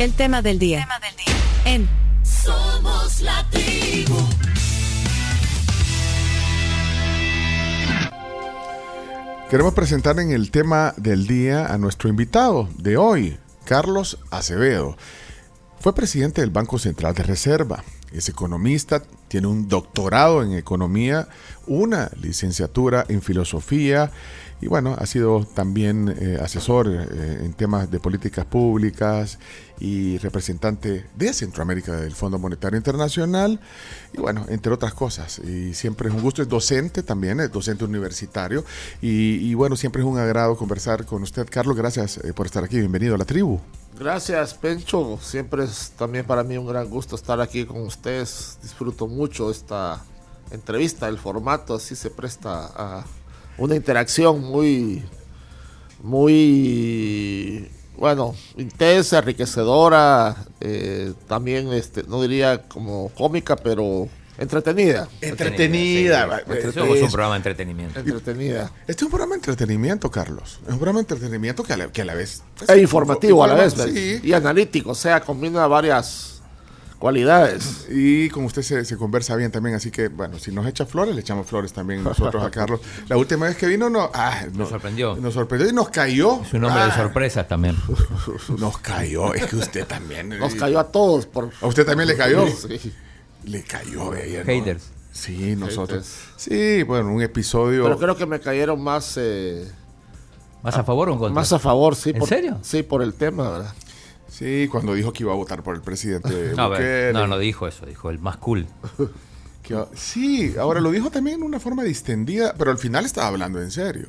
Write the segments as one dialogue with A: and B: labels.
A: El tema del día. En
B: Somos la tribu.
C: Queremos presentar en el tema del día a nuestro invitado de hoy, Carlos Acevedo. Fue presidente del Banco Central de Reserva, es economista, tiene un doctorado en economía, una licenciatura en filosofía y bueno, ha sido también eh, asesor eh, en temas de políticas públicas y representante de Centroamérica del Fondo Monetario Internacional y bueno, entre otras cosas. Y siempre es un gusto, es docente también, es docente universitario y, y bueno, siempre es un agrado conversar con usted. Carlos, gracias eh, por estar aquí, bienvenido a la tribu.
D: Gracias, Pencho. Siempre es también para mí un gran gusto estar aquí con ustedes. Disfruto mucho esta entrevista, el formato así se presta a una interacción muy, muy, bueno, intensa, enriquecedora, eh, también, este, no diría como cómica, pero entretenida.
C: Entretenida.
E: Sí,
C: eh, es-
E: un programa de entretenimiento.
D: Entretenida.
C: Este es un programa de entretenimiento, Carlos. Es un programa de entretenimiento que a la, que a la vez... pues,
D: E informativo a la vez,
C: Sí.
D: y analítico, o sea, combina varias cualidades.
C: Y con usted se, se conversa bien también, así que, bueno, si nos echa flores, le echamos flores también nosotros a Carlos. La última vez que vino, no, ah, no-
E: Nos sorprendió.
C: Nos sorprendió y nos cayó.
E: Es un hombre de
C: Ah,
E: sorpresas también.
C: Nos cayó, es que usted también.
D: Nos
C: eh,
D: cayó a todos por...
C: ¿A usted también le cayó?
D: Sí.
C: Le cayó, ¿no?
E: Haters.
C: Sí, nosotros.
D: Haters.
C: Sí, bueno, un episodio.
D: Pero creo que me cayeron más... eh,
E: ¿Más a favor o en contra?
D: Más a favor, sí.
E: ¿En
D: por-
E: serio?
D: Sí, por el tema, ¿verdad?
C: Sí, cuando dijo que iba a votar por el presidente
E: No,
C: Bukele.
E: no, no dijo eso, dijo el más cool.
C: Que sí, ahora lo dijo también en una forma distendida, pero al final estaba hablando en serio.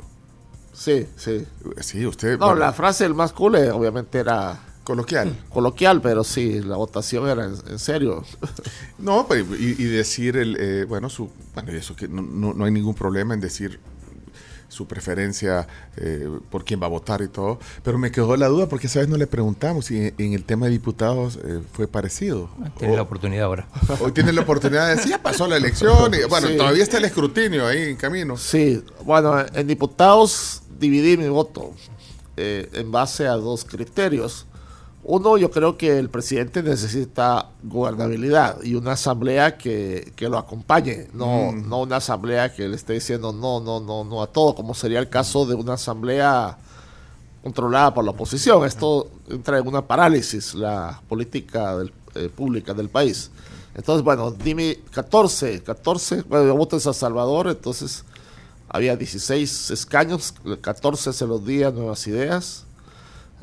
D: Sí, sí.
C: Sí, usted.
D: No,
C: bueno,
D: la frase del más cool eh, obviamente era
C: Coloquial.
D: coloquial, pero sí, la votación era en, en serio.
C: No, pues, y, y decir el, eh, bueno, su, bueno, y eso que no, no- no hay ningún problema en decir su preferencia eh, por quién va a votar y todo, pero me quedó la duda porque esa vez no le preguntamos si en, en el tema de diputados eh, fue parecido.
E: Tiene la oportunidad ahora.
C: hoy tiene la oportunidad de decir, ya pasó la elección, y, bueno,
D: Sí.
C: todavía está el escrutinio ahí en camino.
D: Sí, bueno, en diputados dividí mi voto eh, en base a dos criterios. Uno, yo creo que el presidente necesita gobernabilidad y una asamblea que, que lo acompañe, no, no una asamblea que le esté diciendo no, no, no, no a todo, como sería el caso de una asamblea controlada por la oposición. Esto entra en una parálisis, la política del- eh, pública del país. Entonces, bueno, dime 14, 14, bueno, yo voto en San Salvador, entonces había 16 escaños, 14 se los di a Nuevas Ideas.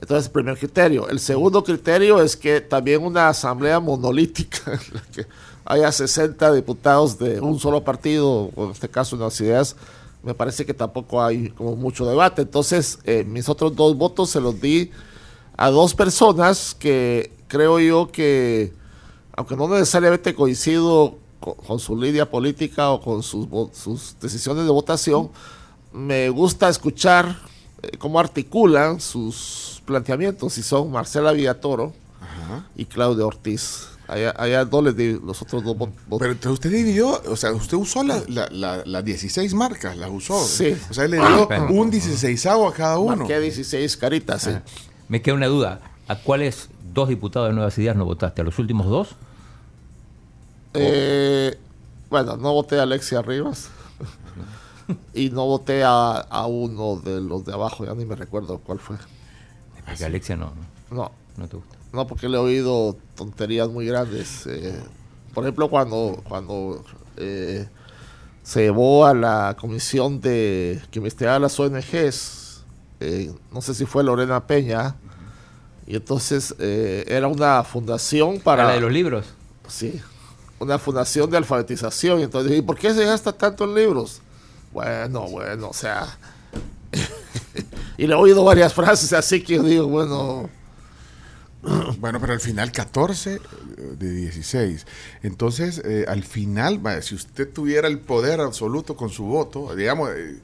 D: Entonces, primer criterio. El segundo criterio es que también una asamblea monolítica, en la que haya 60 diputados de un solo partido, o en este caso Nuevas Ideas, me parece que tampoco hay como mucho debate. Entonces, eh, mis otros dos votos se los di a dos personas que creo yo que, aunque no necesariamente coincido con, su línea política o con sus, sus decisiones de votación, me gusta escuchar eh, cómo articulan sus planteamientos y son Marcela Villatoro y Claudia Ortiz. Allá, allá no les di los otros dos vo- votos.
C: Pero entonces usted dividió, o sea, usted usó la- la- la- las 16 marcas, las usó.
D: Sí.
C: O sea, le dio
E: Bueno.
C: un 16 a cada uno.
D: Marqué 16 caritas, sí.
E: Me queda una duda. ¿A cuáles dos diputados de Nuevas Ideas no votaste? ¿A los últimos dos?
D: Eh, bueno, no voté a Alexia Rivas. y no voté a, a uno de los de abajo, ya ni me recuerdo cuál fue.
E: Porque Alexia no, no,
D: No,
E: no te gusta.
D: no porque le he oído tonterías muy grandes. eh, por ejemplo, cuando, cuando eh, se llevó a la comisión de que investigaba las ONGs, eh, no sé si fue Lorena Peña, y entonces era una fundación para...
E: ¿Para la de los libros?
D: Sí, una fundación de alfabetización. Entonces, ¿y por qué se gasta tanto en libros? Bueno, bueno, o sea. Y le he oído varias frases así que yo digo, bueno,
C: Bueno, pero al final 14 eh, de 16. Entonces, eh, al final, si usted tuviera el poder absoluto con su voto, digamos, eh,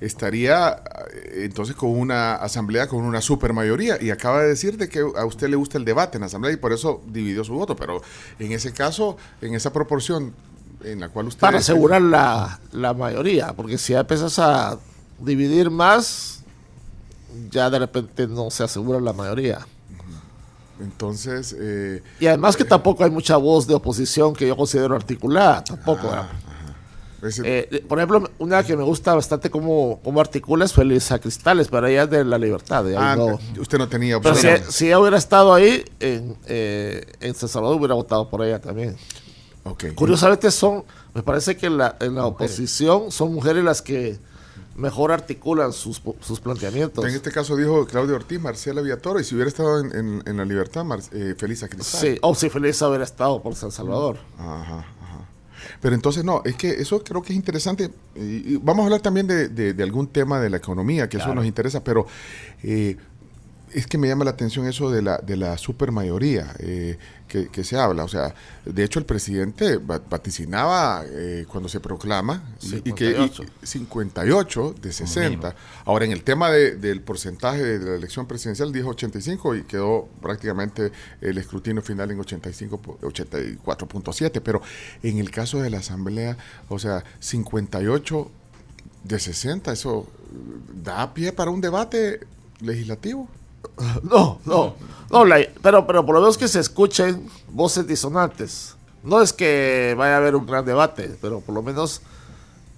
C: estaría eh, entonces con una asamblea con una supermayoría. Y acaba de decir de que a usted le gusta el debate en la asamblea y por eso dividió su voto. Pero en ese caso, en esa proporción en la cual usted...
D: para asegurar la, la mayoría, porque si ya empiezas a dividir más, ya de repente no se asegura la mayoría.
C: Entonces, eh,
D: Y además que tampoco hay mucha voz de oposición que yo considero articulada, tampoco.
C: ah,
D: Eh, por ejemplo, una que me gusta bastante cómo, cómo articula es Felisa Cristales, pero ella es de la libertad. de
C: ah,
D: no.
C: usted no tenía
D: Pero si,
C: opción.
D: si ella hubiera estado ahí en, eh, en San Salvador, hubiera votado por ella también.
C: Ok.
D: Curiosamente son, me parece que la, en la oposición son mujeres las que mejor articulan sus, sus planteamientos.
C: En este caso dijo Claudio Ortiz, Marcela Villatoro, y si hubiera estado en, en- en la libertad, Mar- eh, Feliz Cristal.
D: Sí, o si Felisa hubiera estado por San Salvador.
C: Ajá, ajá. Pero entonces no, es que eso creo que es interesante. Y, y vamos a hablar también de, de- de algún tema de la economía, que eso nos interesa, pero eh, es que me llama la atención eso de la, de la supermayoría eh, que, que se habla. O sea, de hecho el presidente va- vaticinaba eh, cuando se proclama y- y que y-
D: 58.
C: 58 de 60. Ahora, en el tema de- del porcentaje de la elección presidencial dijo 85 y quedó prácticamente el escrutinio final en 85, po- 84.7. Pero en el caso de la Asamblea, o sea, 58 de 60, eso eh, da pie para un debate legislativo.
D: No, no, no, la- pero, pero por lo menos que se escuchen voces disonantes. No es que vaya a haber un gran debate, pero por lo menos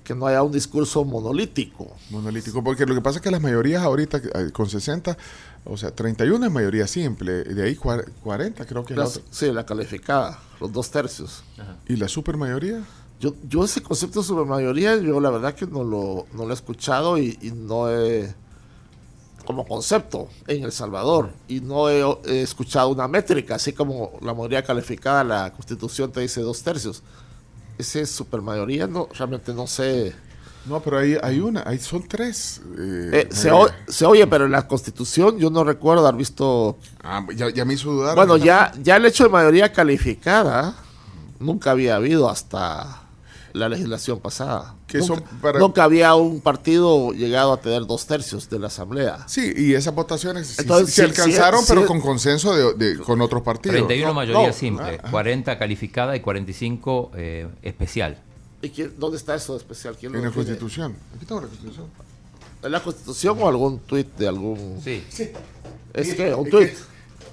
D: que no haya un discurso monolítico.
C: monolítico, porque lo que pasa es que las mayorías ahorita eh, con 60, o sea, 31 es mayoría simple, de ahí cuar- 40 creo que es la
D: sí, la calificada, los dos tercios.
C: ¿Y la supermayoría?
D: Yo, yo ese concepto de supermayoría, yo la verdad que no lo, no lo he escuchado y, y no he, como concepto en El Salvador, y no he, he escuchado una métrica, así como la mayoría calificada, la constitución te dice dos tercios. Ese supermayoría, no, realmente no sé.
C: No, pero ahí hay una, ahí son tres. eh,
D: Eh, se, o- se oye, pero en la constitución yo no recuerdo haber visto...
C: Ah, ya, ya me hizo dudar.
D: Bueno, ya, ya el hecho de mayoría calificada nunca había habido hasta la legislación pasada.
C: Que
D: nunca,
C: son para-
D: nunca había un partido llegado a tener dos tercios de la asamblea.
C: Sí, y esas votaciones sí-
D: Entonces,
C: se
D: sí,
C: alcanzaron,
D: sí,
C: pero
D: sí.
C: con consenso de, de- con otros partidos.
E: 31
D: No,
E: mayoría
D: no.
E: simple,
C: Ah,
E: 40 calificada y 45 eh, especial.
D: ¿Y quién- dónde está eso de especial? ¿Quién lo
C: En la? Constitución. Aquí tengo la Constitución.
D: ¿En la constitución o algún tuit de algún...
E: Sí.
D: ¿Es que ¿Un tuit?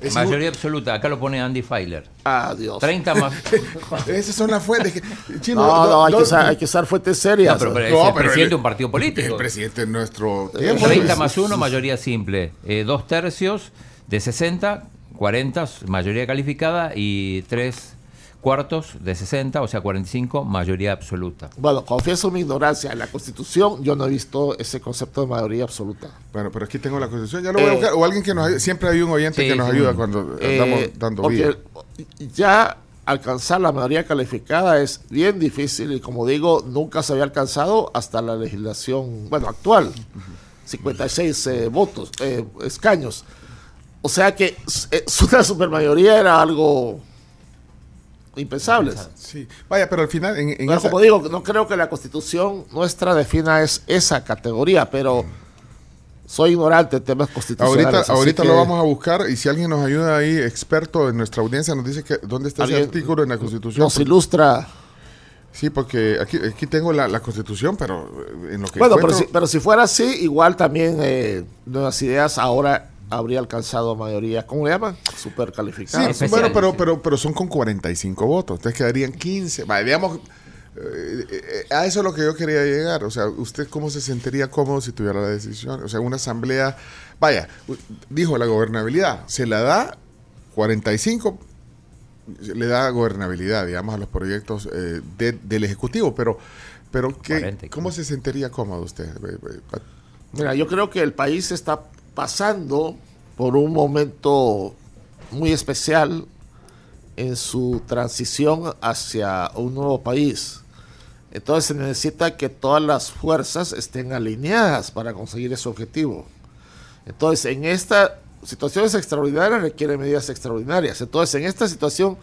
C: Es
E: Mayoría absoluta, acá lo pone Andy Feiler.
D: Ah, Dios.
E: 30 más.
C: Esas son las fuentes. que- Chino,
D: No, no, hay, que usar, hay que usar fuentes serias.
E: No, pero, pero
C: No,
E: es el
C: pero
E: presidente de un partido político.
C: El presidente de nuestro tiempo.
E: 30 más 1, mayoría simple. Eh, dos tercios de 60, 40, mayoría calificada y tres cuartos de 60, o sea, 45, mayoría absoluta.
D: Bueno, confieso mi ignorancia. En la constitución yo no he visto ese concepto de mayoría absoluta.
C: Bueno, pero aquí tengo la Constitución. Ya lo voy a
D: Eh,
C: buscar. O alguien que nos ayude. Siempre hay un oyente
E: Sí,
C: que nos ayuda cuando
D: Eh,
C: andamos dando
D: porque
C: vida.
D: ya alcanzar la mayoría calificada es bien difícil y como digo, nunca se había alcanzado hasta la legislación, bueno, actual, 56 eh, votos, eh, escaños. O sea que s- eh, una supermayoría era algo impensable.
C: Sí. Vaya, pero al final. En, en esa-
D: como digo, no creo que la constitución nuestra defina es esa categoría, pero soy ignorante en temas constitucionales.
C: Ahorita,
D: así
C: ahorita
D: que-
C: lo vamos a buscar y si alguien nos ayuda ahí, experto en nuestra audiencia, nos dice que dónde está ese artículo en la Constitución.
D: Nos ilustra
C: Sí, porque aquí, aquí tengo la, la Constitución, pero eh, en lo que
D: Bueno, pero si, pero si fuera así, igual también eh, Nuevas Ideas ahora habría alcanzado mayoría, ¿cómo le llaman? Super
C: Sí, bueno, pero,
E: sí.
C: pero, pero son con 45 votos, entonces quedarían 15. Vaya, digamos, eh, eh, a eso es lo que yo quería llegar. O sea, ¿usted cómo se sentiría cómodo si tuviera la decisión? O sea, una asamblea, vaya, dijo la gobernabilidad, se la da 45, le da gobernabilidad, digamos, a los proyectos eh, de- del Ejecutivo, pero, pero ¿qué,
E: 40 y
C: ¿cómo se sentiría cómodo usted?
D: Mira, yo creo que el país está pasando por un momento muy especial en su transición hacia un nuevo país. Entonces se necesita que todas las fuerzas estén alineadas para conseguir ese objetivo. Entonces, en esta situaciones extraordinarias requieren medidas extraordinarias. Entonces, en esta situación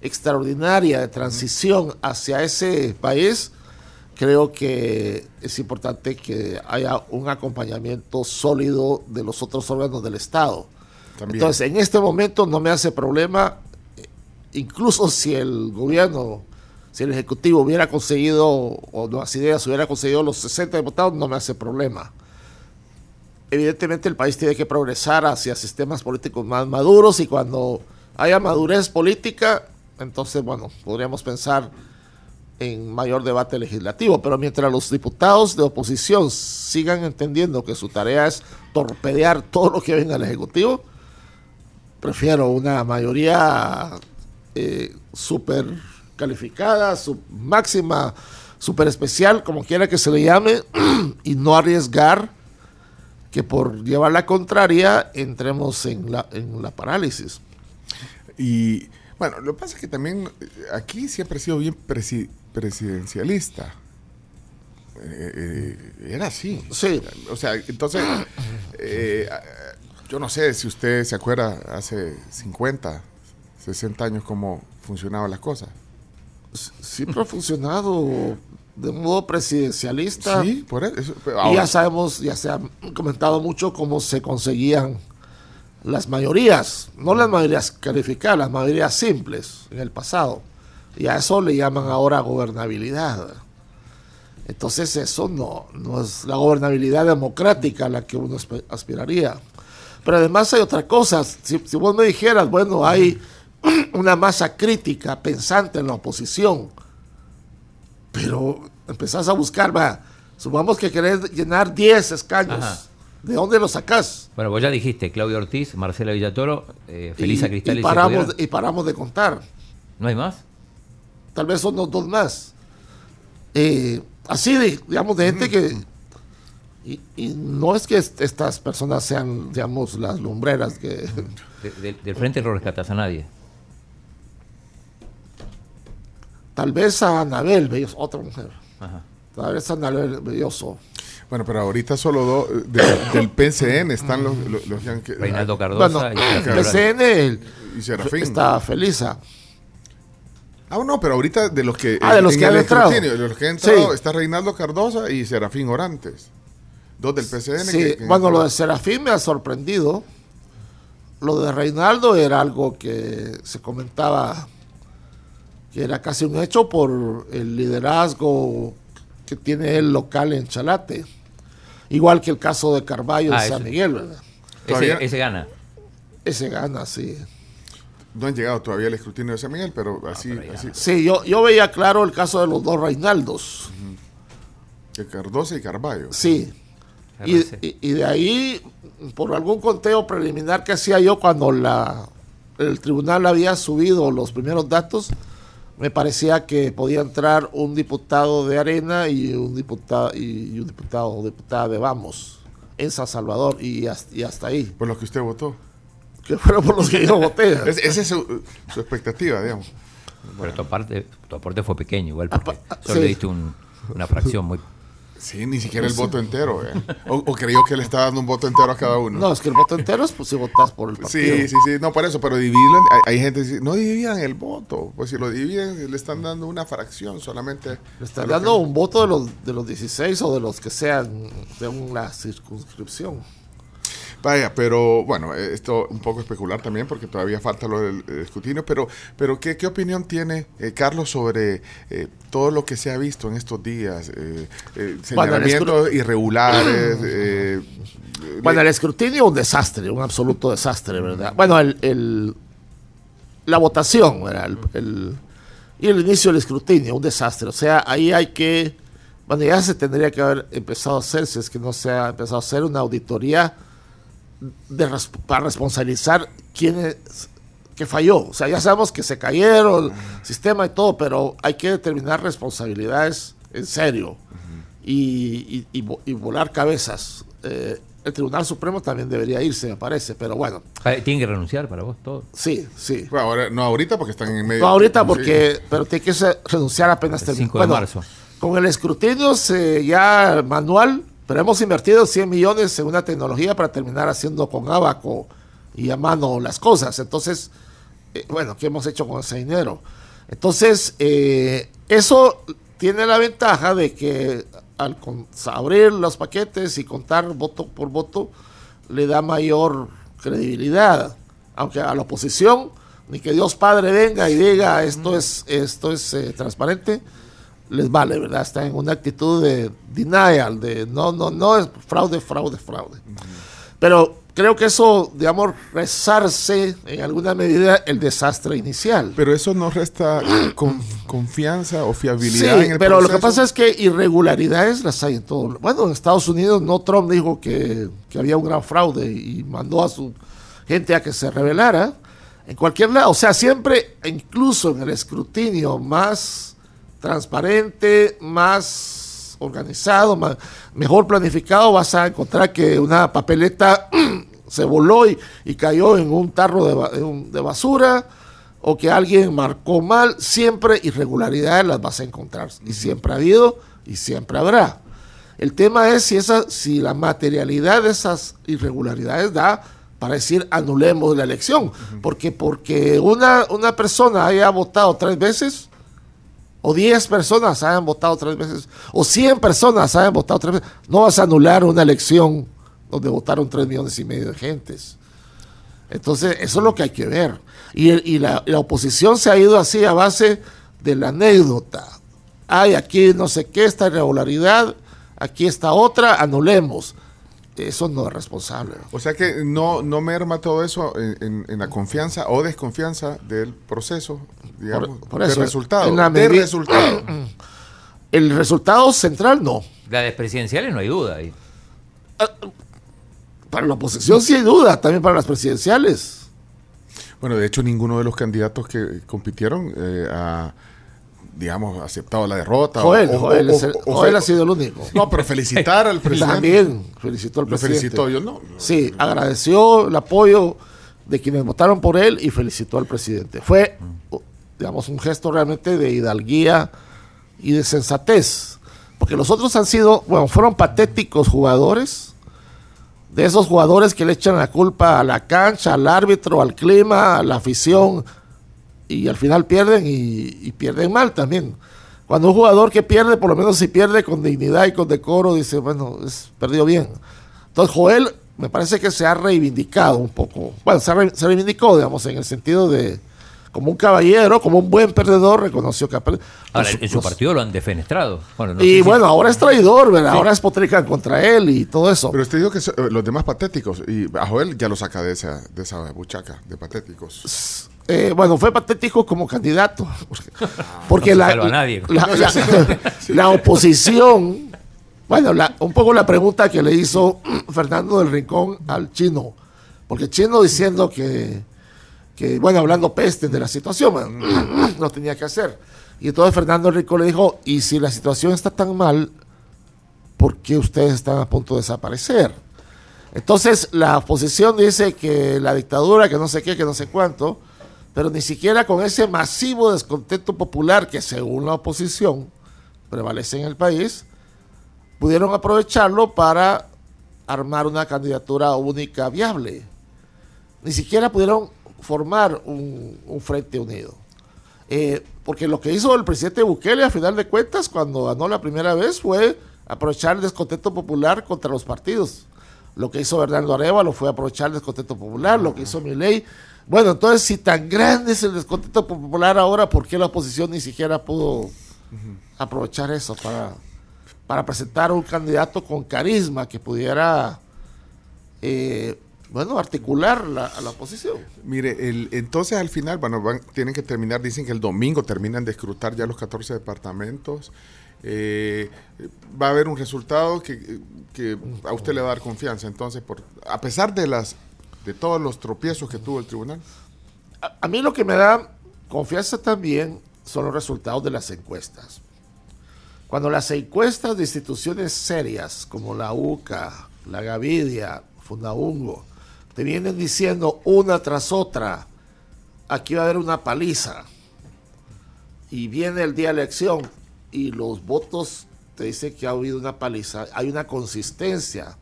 D: extraordinaria de transición hacia ese país, creo que es importante que haya un acompañamiento sólido de los otros órganos del Estado.
C: También.
D: Entonces, en este momento no me hace problema, eh, incluso si el gobierno, si el Ejecutivo hubiera conseguido, o Nuevas Ideas hubiera conseguido los 60 diputados, no me hace problema. evidentemente el país tiene que progresar hacia sistemas políticos más maduros y cuando haya madurez política, entonces, bueno, podríamos pensar en mayor debate legislativo, pero mientras los diputados de oposición sigan entendiendo que su tarea es torpedear todo lo que venga al Ejecutivo, prefiero una mayoría eh, súper calificada, su máxima, súper especial, como quiera que se le llame, y no arriesgar que por llevar la contraria entremos en la, en la parálisis.
C: Y bueno, lo que pasa es que también eh, aquí siempre ha sido bien presidencialista. Eh, eh, era así.
D: Sí.
C: O sea, entonces, yo no sé si usted se acuerda hace 50, 60 años cómo funcionaban las cosas.
D: Siempre ha funcionado de modo presidencialista.
C: Sí, por eso.
D: Y ya sabemos, ya se ha comentado mucho cómo se conseguían las mayorías, no las mayorías calificadas, las mayorías simples en el pasado. Y a eso le llaman ahora gobernabilidad. Entonces eso no, no es la gobernabilidad democrática a la que uno aspiraría. Pero además hay otra cosa. Si, si vos me dijeras, bueno, hay una masa crítica, pensante en la oposición, pero empezás a buscar, va, supongamos que querés llenar 10 escaños. ¿De dónde lo sacás?
E: Bueno, vos ya dijiste, Claudio Ortiz, Marcela Villatoro, eh, Felisa Cristal
D: y, paramos, y paramos de contar.
E: ¿No hay más?
D: Tal vez son los dos más. Eh, así, de, digamos, de gente que... Y, no es que estas personas sean, digamos, las lumbreras que...
E: del frente no rescatas a nadie.
D: Tal vez a Anabel Belloso, otra mujer. Tal vez a Anabel Belloso.
C: Bueno, pero ahorita solo dos del PCN están los, los,
E: Reinaldo Cardosa
D: y el PCN y Serafín. está feliz.
C: Ah, no, pero ahorita de los que.
D: Ah, de los que han entrado. De
C: los que han entrado está Reinaldo Cardosa y Serafín Orantes. Dos del PCN.
D: Sí, bueno, lo de Serafín me ha sorprendido. Lo de Reinaldo era algo que se comentaba que era casi un hecho por el liderazgo que tiene el local en Chalate. Igual que el caso de Carballo ah, San Miguel, ¿verdad?
E: Ese, gana.
D: Ese gana, sí.
C: No han llegado todavía el escrutinio de San Miguel, pero así. así.
D: Sí, yo, yo veía claro el caso de los dos Reinaldos.
C: De Cardosa y Carballo.
D: Sí. Y, de ahí, por algún conteo preliminar que hacía yo cuando la, el tribunal había subido los primeros datos, me parecía que podía entrar un diputado de Arena y un diputado y un diputado o diputada de Vamos en San Salvador y hasta, ahí.
C: Por los que usted votó.
D: Que fueron por los que yo voté.
C: esa es su, expectativa, digamos.
E: Pero tu, parte, tu aporte fue pequeño, igual, porque solo le diste una fracción muy
C: Sí, ni siquiera el voto entero. Eh. O, creyó que le estaba dando un voto entero a cada uno.
D: No, es que el voto entero es pues, si votas por el partido.
C: Sí, sí, sí. No, por eso, pero dividirlo. Hay, gente que dice, no dividan el voto. Pues si lo dividen, le están dando una fracción solamente.
D: Le están dando un voto de los, de los 16 o de los que sean de una circunscripción.
C: Vaya, pero bueno, esto un poco especular también porque todavía falta lo del escrutinio, pero, pero ¿qué, qué opinión tiene eh, Carlos sobre eh, todo lo que se ha visto en estos días? Eh, eh señalamientos irregulares.
D: bueno, el escrutinio un desastre, un absoluto desastre, ¿verdad? Bueno, el, la votación, ¿verdad? El, y el inicio del escrutinio, un desastre. O sea, ahí hay que... Bueno, ya se tendría que haber empezado a hacer, si es que no se ha empezado a hacer una auditoría de, para responsabilizar quién es, que falló. O sea, ya sabemos que se cayeron, el sistema y todo, pero hay que determinar responsabilidades en serio y, y, volar cabezas. Eh, el Tribunal Supremo también debería irse, me parece, pero bueno.
E: Ah, tiene que renunciar para vos todo.
D: Sí, sí.
C: ahora, no ahorita porque están en medio.
D: No ahorita porque, pero tiene que renunciar apenas
E: el 5 de marzo.
D: Con el escrutinio se, ya manual pero hemos invertido 100 millones en una tecnología para terminar haciendo con abaco y a mano las cosas. Entonces, eh, bueno, ¿qué hemos hecho con ese dinero? Entonces, eh, eso tiene la ventaja de que al abrir los paquetes y contar voto por voto, le da mayor credibilidad. Aunque a la oposición, ni que Dios Padre venga y diga esto es, esto es eh, transparente, les vale, ¿verdad? Están en una actitud de denial, de no, no, no es fraude, fraude, fraude. Pero creo que eso, digamos, rezarse en alguna medida el desastre inicial.
C: Pero eso no resta con, confianza o fiabilidad
D: Sí,
C: en el
D: pero lo que pasa es que irregularidades las hay en todo. Bueno, en Estados Unidos no Trump dijo que, que había un gran fraude y mandó a su gente a que se rebelara. En cualquier lado, o sea, siempre, incluso en el escrutinio más transparente, más organizado, más, mejor planificado, vas a encontrar que una papeleta se voló y, y cayó en un tarro de basura o que alguien marcó mal, siempre irregularidades las vas a encontrar. Y siempre ha habido y siempre habrá. El tema es si, esa, si la materialidad de esas irregularidades da para decir anulemos la elección. Porque porque una, una persona haya votado tres veces, o 10 personas hayan votado tres veces, o 100 personas hayan votado tres veces, no vas a anular una elección donde votaron 3 millones y medio de gentes. Entonces, eso es lo que hay que ver. Y, la, la oposición se ha ido así a base de la anécdota. Hay aquí no sé qué, esta irregularidad, aquí está otra, anulemos. Eso no es responsable.
C: O sea que no, no merma todo eso en, en- en la confianza o desconfianza del proceso, digamos,
D: por eso,
C: del resultado.
D: en la
C: del resultado.
D: El resultado central no.
E: La de presidenciales no hay duda ahí.
D: Para la oposición sí hay duda, también para las presidenciales.
C: Bueno, de hecho, ninguno de los candidatos que compitieron eh, ha, digamos, aceptado la derrota.
D: Joel,
C: o-
D: Joel,
C: o- o-
D: ha sido el único.
C: No, pero felicitar al presidente.
D: También felicitó al
C: Lo
D: presidente.
C: felicitó yo, no.
D: Sí, agradeció el apoyo de quienes votaron por él y felicitó al presidente. Fue, digamos, un gesto realmente de hidalguía y de sensatez. Porque los otros han sido, bueno, fueron patéticos jugadores. De esos jugadores que le echan la culpa a la cancha, al árbitro, al clima, a la afición. Y al final pierden y, y pierden mal también. Cuando un jugador que pierde, por lo menos si pierde con dignidad y con decoro, dice, bueno, es, perdió bien. Entonces Joel me parece que se ha reivindicado un poco. Bueno, se, ha re- se reivindicó, digamos, en el sentido de, como un caballero, como un buen perdedor, reconoció que ha perdido.
E: Ahora,
D: Los-
E: en su
D: los-
E: partido lo han defenestrado. Bueno, no sé
D: y
E: si-
D: bueno, ahora es traidor, ¿verdad? Ahora es potrican contra él y todo eso.
C: Pero usted dijo que so- eh, los demás patéticos, y a Joel ya lo saca de esa, de esa buchaca de patéticos.
D: Eh, bueno, fue patético como candidato. Porque, porque
E: No se
D: la,
E: salva a nadie.
D: la- la- la oposición, bueno, un poco la pregunta que le hizo Fernando del Rincón al chino. Porque chino diciendo que, que, bueno, hablando peste de la situación, bueno, no tenía que hacer. Y entonces Fernando del Rincón le dijo, y si la situación está tan mal, ¿por qué ustedes están a punto de desaparecer? Entonces la oposición dice que la dictadura, que no sé qué, que no sé cuánto, pero ni siquiera con ese masivo descontento popular que según la oposición prevalece en el país, pudieron aprovecharlo para armar una candidatura única viable. Ni siquiera pudieron formar un, un frente unido. Eh, porque lo que hizo el presidente Bukele, a final de cuentas, cuando ganó la primera vez, fue aprovechar el descontento popular contra los partidos. Lo que hizo Bernardo Arevalo fue aprovechar el descontento popular, lo que hizo Milei. Bueno, entonces, si tan grande es el descontento popular ahora, ¿por qué la oposición ni siquiera pudo aprovechar eso para, para presentar un candidato con carisma que pudiera, eh, bueno, articular la, a la oposición?
C: Mire, el, entonces al final, bueno, van- tienen que terminar, dicen que el domingo terminan de escrutar ya los 14 departamentos. Eh, va a haber un resultado que, que a usted le va a dar confianza. Entonces, por, a pesar de las de todos los tropiezos que tuvo el tribunal.
D: A, a mí lo que me da confianza también son los resultados de las encuestas. Cuando las encuestas de instituciones serias como la UCA, la Gavidia, Fundaungo, te vienen diciendo una tras otra, aquí va a haber una paliza, y viene el día de elección y los votos te dicen que ha habido una paliza, hay una consistencia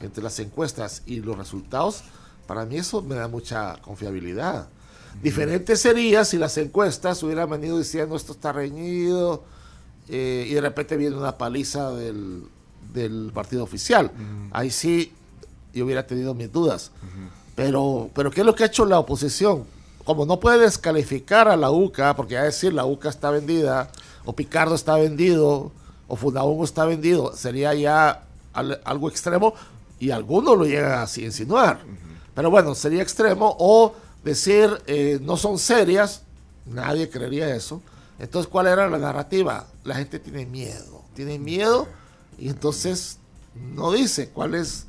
D: entre las encuestas y los resultados, para mí eso me da mucha confiabilidad. Diferente sería si las encuestas hubieran venido diciendo esto está reñido eh, y de repente viene una paliza del, del partido oficial. Ahí sí yo hubiera tenido mis dudas. Pero, pero ¿qué es lo que ha hecho la oposición? Como no puede descalificar a la UCA, porque a decir la UCA está vendida, o Picardo está vendido, o Fundaungo está vendido, sería ya algo extremo y algunos lo llegan a insinuar. Pero bueno, sería extremo o decir eh, no son serias, nadie creería eso. Entonces, ¿cuál era la narrativa? La gente tiene miedo, tiene miedo y entonces no dice cuál es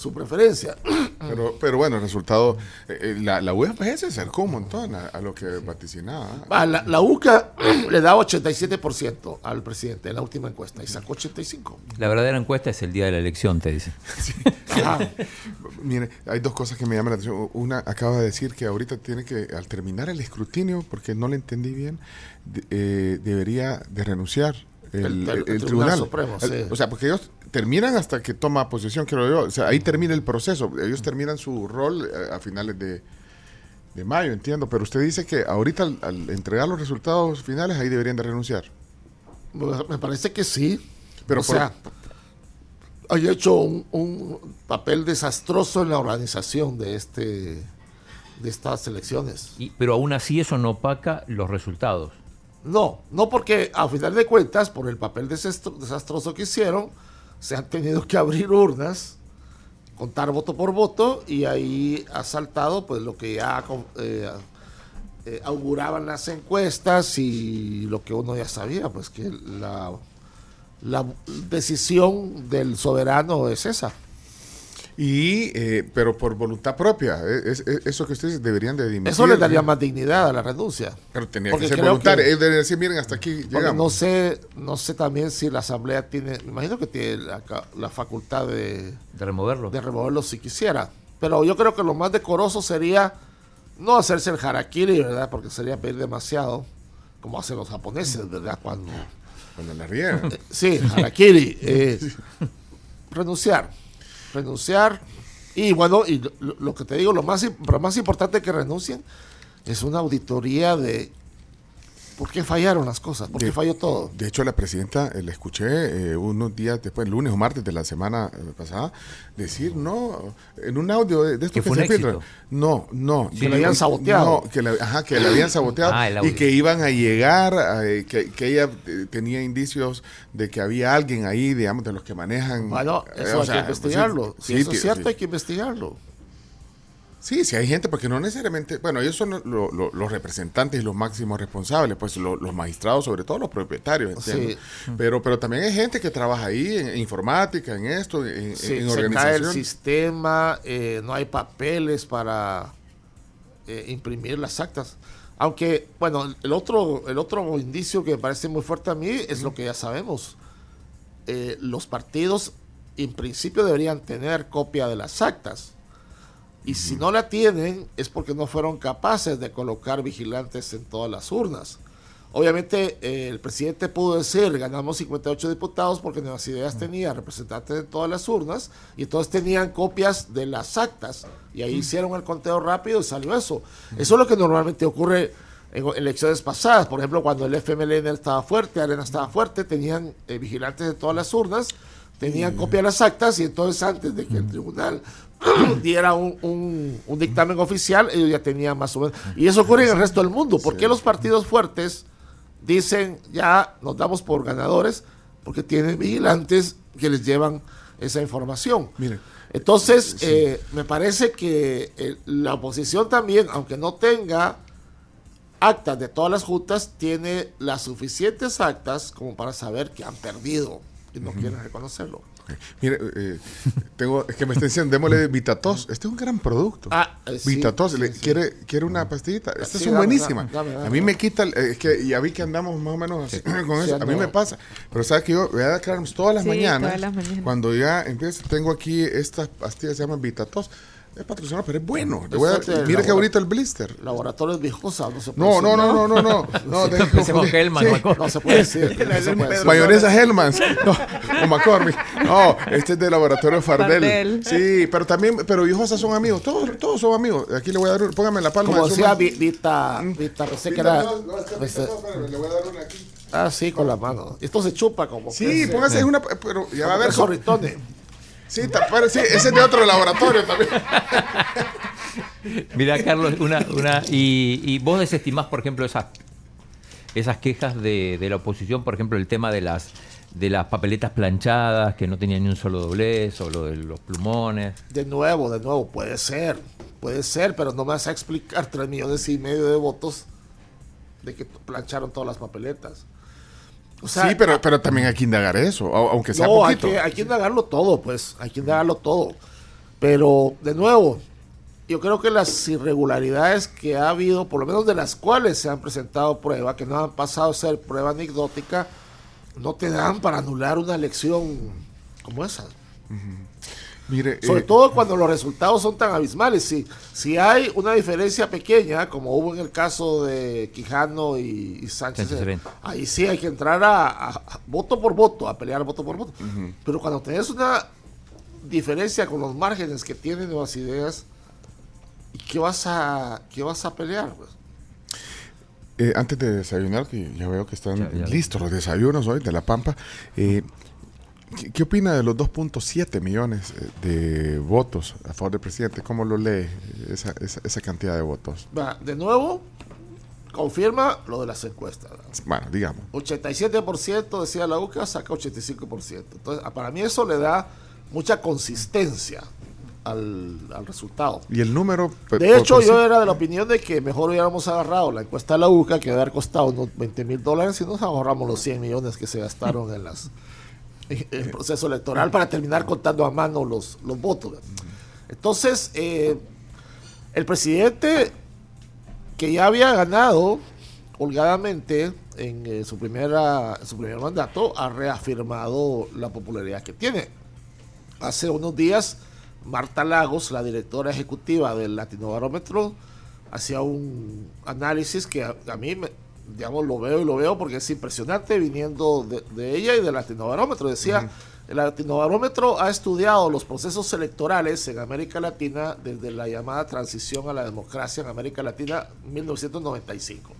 D: su preferencia.
C: Pero, pero bueno, el resultado, eh, eh, la, la UFG se acercó un montón a, lo que vaticinaba.
D: Ah, la, la, UCA le da 87% al presidente en la última encuesta y sacó 85%.
E: La verdadera encuesta es el día de la elección, te dice.
C: Mire, hay dos cosas que me llaman la atención. Una, acaba de decir que ahorita tiene que, al terminar el escrutinio, porque no le entendí bien, eh, debería de renunciar el, Tribunal, Supremo. O sea, porque ellos terminan hasta que toma posesión, creo yo. O sea, ahí termina el proceso. Ellos terminan su rol eh, a, finales de, mayo, entiendo. Pero usted dice que ahorita al, entregar los resultados finales, ahí deberían de renunciar.
D: Me parece que sí. Pero o sea, hay hecho un, papel desastroso en la organización de este de estas elecciones.
E: pero aún así eso no opaca los resultados.
D: No, no porque a final de cuentas, por el papel desastroso que hicieron, se han tenido que abrir urnas, contar voto por voto y ahí ha saltado pues lo que ya eh, eh, auguraban las encuestas y lo que uno ya sabía, pues que la, la decisión del soberano es esa.
C: Y, eh, pero por voluntad propia, eh, es, eso que ustedes deberían de dimitir.
D: Eso le daría más dignidad a la renuncia.
C: Pero tenía que ser voluntario, es decir, miren, hasta aquí llegamos.
D: No sé, no sé también si la Asamblea tiene, me imagino que tiene la, facultad de...
E: De removerlo.
D: De removerlo si quisiera. Pero yo creo que lo más decoroso sería no hacerse el harakiri, ¿verdad? Porque sería pedir demasiado, como hacen los japoneses, ¿verdad? Cuando...
C: Cuando la riegan.
D: sí, harakiri. Eh, renunciar renunciar. Y bueno, y lo, que te digo, lo más, lo más importante que renuncien es una auditoría de ¿Por qué fallaron las cosas? ¿Por qué falló todo?
C: De hecho, la presidenta, eh, le escuché eh, unos días después, lunes o martes de la semana eh, pasada, decir, no, en un audio de, esto que, se no, no.
D: que le habían saboteado.
C: No, que, le, ajá, que le habían saboteado ah, y que iban a llegar, que, que, ella tenía indicios de que había alguien ahí, digamos, de los que manejan.
D: Bueno, eso hay que investigarlo. si eso es cierto, hay que investigarlo.
C: Sí, sí hay gente, porque no necesariamente, bueno, ellos son los representantes y los máximos responsables, pues los magistrados, sobre todo los propietarios, sí. Pero, pero también hay gente que trabaja ahí en, informática, en esto, en,
D: sí, Se cae el sistema, eh, no hay papeles para eh, imprimir las actas. Aunque, bueno, el otro, el otro indicio que me parece muy fuerte a mí es lo que ya sabemos. Eh, los partidos, en principio, deberían tener copia de las actas y si no la tienen es porque no fueron capaces de colocar vigilantes en todas las urnas. Obviamente eh, el presidente pudo decir, ganamos 58 diputados porque Nuevas Ideas tenía representantes de todas las urnas y entonces tenían copias de las actas y ahí hicieron el conteo rápido y salió eso. Eso es lo que normalmente ocurre en elecciones pasadas. Por ejemplo, cuando el FMLN estaba fuerte, Arena estaba fuerte, tenían eh, vigilantes de todas las urnas, tenían copia de las actas y entonces antes de que el tribunal diera un, un, dictamen oficial, ellos ya tenían más o menos. Y eso ocurre en el resto del mundo. ¿Por qué los partidos fuertes dicen ya nos damos por ganadores? Porque tienen vigilantes que les llevan esa información. Entonces, eh, me parece que eh, la oposición también, aunque no tenga actas de todas las juntas, tiene las suficientes actas como para saber que han perdido y no quieren reconocerlo.
C: Mire, eh, tengo, es que me está diciendo, démosle Vitatos. Este es un gran producto. Ah, eh, Vitatos, ¿quiere, ¿quiere una pastillita? Estas son buenísimas. a mí me quita, es que ya vi que andamos más o menos con eso. a mí me pasa. Pero sabes que yo voy a dar todas las, mañanas, todas las mañanas. Cuando ya empiezo, tengo aquí estas pastillas se llaman Vitatos es patrocinado, pero es bueno. mira qué bonito el blister.
D: Laboratorios Viejosa, no se
C: puede no, decir. No, no, no, no, no, no.
E: no, Hellman,
D: no, se puede decir.
C: Mayonesa Hellman. No, o McCormick. No, este es de Laboratorio Fardel. Sí, pero también, pero Viejosa son amigos. Todos, todos son amigos. Aquí le voy a dar, póngame la palma.
D: Como decía Vita, Vita, pensé que era. No,
C: le voy a dar una aquí.
D: Ah, sí, con la mano. Esto se chupa como.
C: Sí, póngase una. Pero ya va a ver.
D: Zorritones.
C: Sí, pero sí, ese es de otro laboratorio también.
E: Mira, Carlos, una, una y, y, vos desestimás, por ejemplo, esas esas quejas de, de la oposición, por ejemplo, el tema de las de las papeletas planchadas que no tenían ni un solo doblez o lo de los plumones.
D: De nuevo, de nuevo, puede ser, puede ser, pero no me vas a explicar tres millones y medio de votos de que plancharon todas las papeletas.
C: O sea, sí, pero, pero también hay que indagar eso, aunque sea
D: no,
C: poquito.
D: Hay que, hay que indagarlo todo, pues, hay que indagarlo todo. Pero, de nuevo, yo creo que las irregularidades que ha habido, por lo menos de las cuales se han presentado pruebas, que no han pasado a ser prueba anecdótica, no te dan para anular una elección como esa.
C: Mire,
D: Sobre
C: eh,
D: todo cuando los resultados son tan abismales. Si, si hay una diferencia pequeña, como hubo en el caso de Quijano y, y Sánchez,
E: Sánchez Serén.
D: ahí sí hay que entrar a, a- a voto por voto, a pelear voto por voto. Pero cuando tenés una diferencia con los márgenes que tienen nuevas ideas, ¿y qué vas a, qué vas a pelear? pues?
C: eh, antes de desayunar, que ya veo que están
E: Ya, ya.
C: listos los desayunos hoy de La Pampa, eh, ¿qué, qué opina de los 2.7 millones eh, de votos a favor del presidente? ¿Cómo lo lee esa, esa, esa cantidad de votos?
D: Va, de nuevo, confirma lo de las encuestas.
C: Bueno, digamos.
D: 87% decía la UCA, saca 85%. Entonces, para mí eso le da mucha consistencia al, al resultado.
C: Y el número...
D: De hecho,
C: por
D: yo era de la opinión de que mejor hubiéramos agarrado la encuesta de la UCA, que debe haber costado unos 20 mil dólares, y nos ahorramos los 100 millones que se gastaron en, las, el proceso electoral para terminar contando a mano los, los votos. Entonces, eh, el presidente que ya había ganado holgadamente en eh, su, primera, su primer mandato, ha reafirmado la popularidad que tiene. Hace unos días, Marta Lagos, la directora ejecutiva del Latino Barómetro, hacía un análisis que a, a mí, me, digamos, lo veo y lo veo porque es impresionante viniendo de, de ella y del Latino Barómetro. Decía, el Latino Barómetro ha estudiado los procesos electorales en América Latina desde la llamada transición a la democracia en América Latina 1995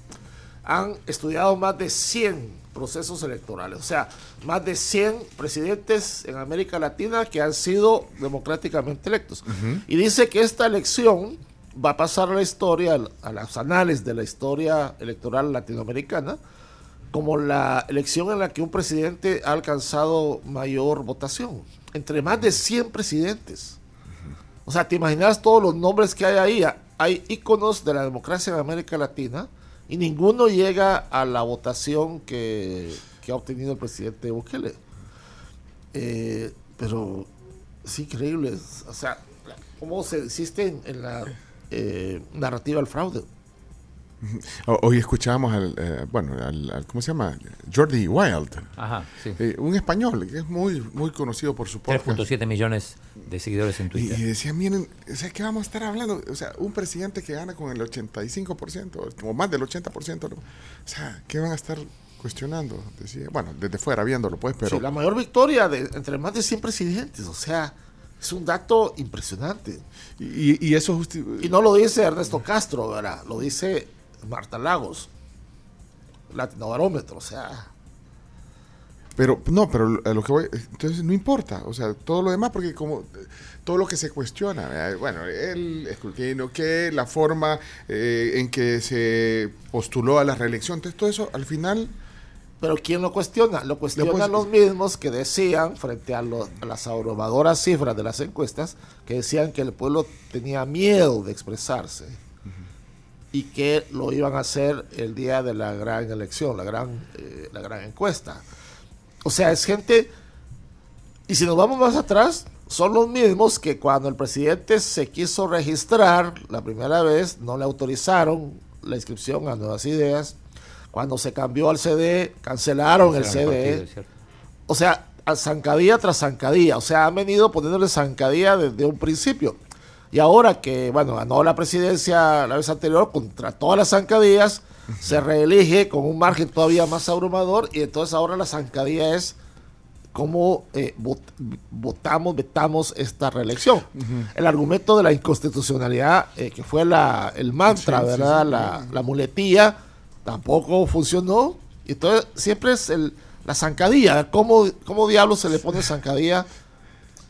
D: han estudiado más de 100 procesos electorales, o sea, más de 100 presidentes en América Latina que han sido democráticamente electos. Y dice que esta elección va a pasar a la historia, a los anales de la historia electoral latinoamericana, como la elección en la que un presidente ha alcanzado mayor votación, entre más de 100 presidentes. O sea, te imaginas todos los nombres que hay ahí. Hay íconos de la democracia en América Latina y ninguno llega a la votación que, que ha obtenido el presidente Bukele. Eh, pero es increíble. O sea, cómo se insiste en, en la eh, narrativa del fraude.
C: Hoy escuchábamos al, eh, bueno, al, al- ¿cómo se llama? Jordi Wild,
E: Ajá, sí.
C: eh, un español que es muy, muy conocido por su podcast.
E: 3.7 millones de seguidores en
C: Y,
E: Twitter.
C: y decían, miren, o sea, ¿qué vamos a estar hablando? O sea, un presidente que gana con el 85%, o más del 80%, ¿no? o sea, ¿qué van a estar cuestionando? Decía, bueno, desde fuera viéndolo, pues, pero...
D: Sí, la mayor victoria de, entre más de 100 presidentes. O sea, es un dato impresionante.
C: y, y eso justi-
D: Y no lo dice Ernesto Castro, ¿verdad? Lo dice Marta Lagos, Latinobarómetro, o sea.
C: Pero, no, pero a lo que voy, entonces no importa, o sea, todo lo demás, porque como todo lo que se cuestiona, eh, bueno, el escrutinio, que la forma eh, en que se postuló a la reelección, entonces todo eso al final,
D: Pero ¿quién lo cuestiona? Lo cuestionan
C: cuest-
D: los mismos que decían, frente a las abrumadoras cifras de las encuestas, que decían que el pueblo tenía miedo de expresarse y que lo iban a hacer el día de la gran elección, la gran, eh, la gran encuesta. O sea, es gente, y si nos vamos más atrás, son los mismos que cuando el presidente se quiso registrar la primera vez, no le autorizaron la inscripción a nuevas ideas. Cuando se cambió al CD, cancelaron el
E: partido,
D: CD. O sea, a zancadilla tras zancadilla. O sea, han venido poniéndole zancadilla desde un principio. Y ahora que, bueno, ganó la presidencia la vez anterior contra todas las zancadillas, se reelige con un margen todavía más abrumador y entonces ahora la zancadilla es cómo eh, vot- votamos, vetamos esta reelección. El argumento de la inconstitucionalidad, eh, que fue la, el mantra,
C: Sí, sí,
D: ¿verdad?
C: sí.
D: La, la muletilla, tampoco funcionó. Y entonces siempre es el, la zancadilla. ¿Cómo, ¿Cómo diablos se le pone zancadilla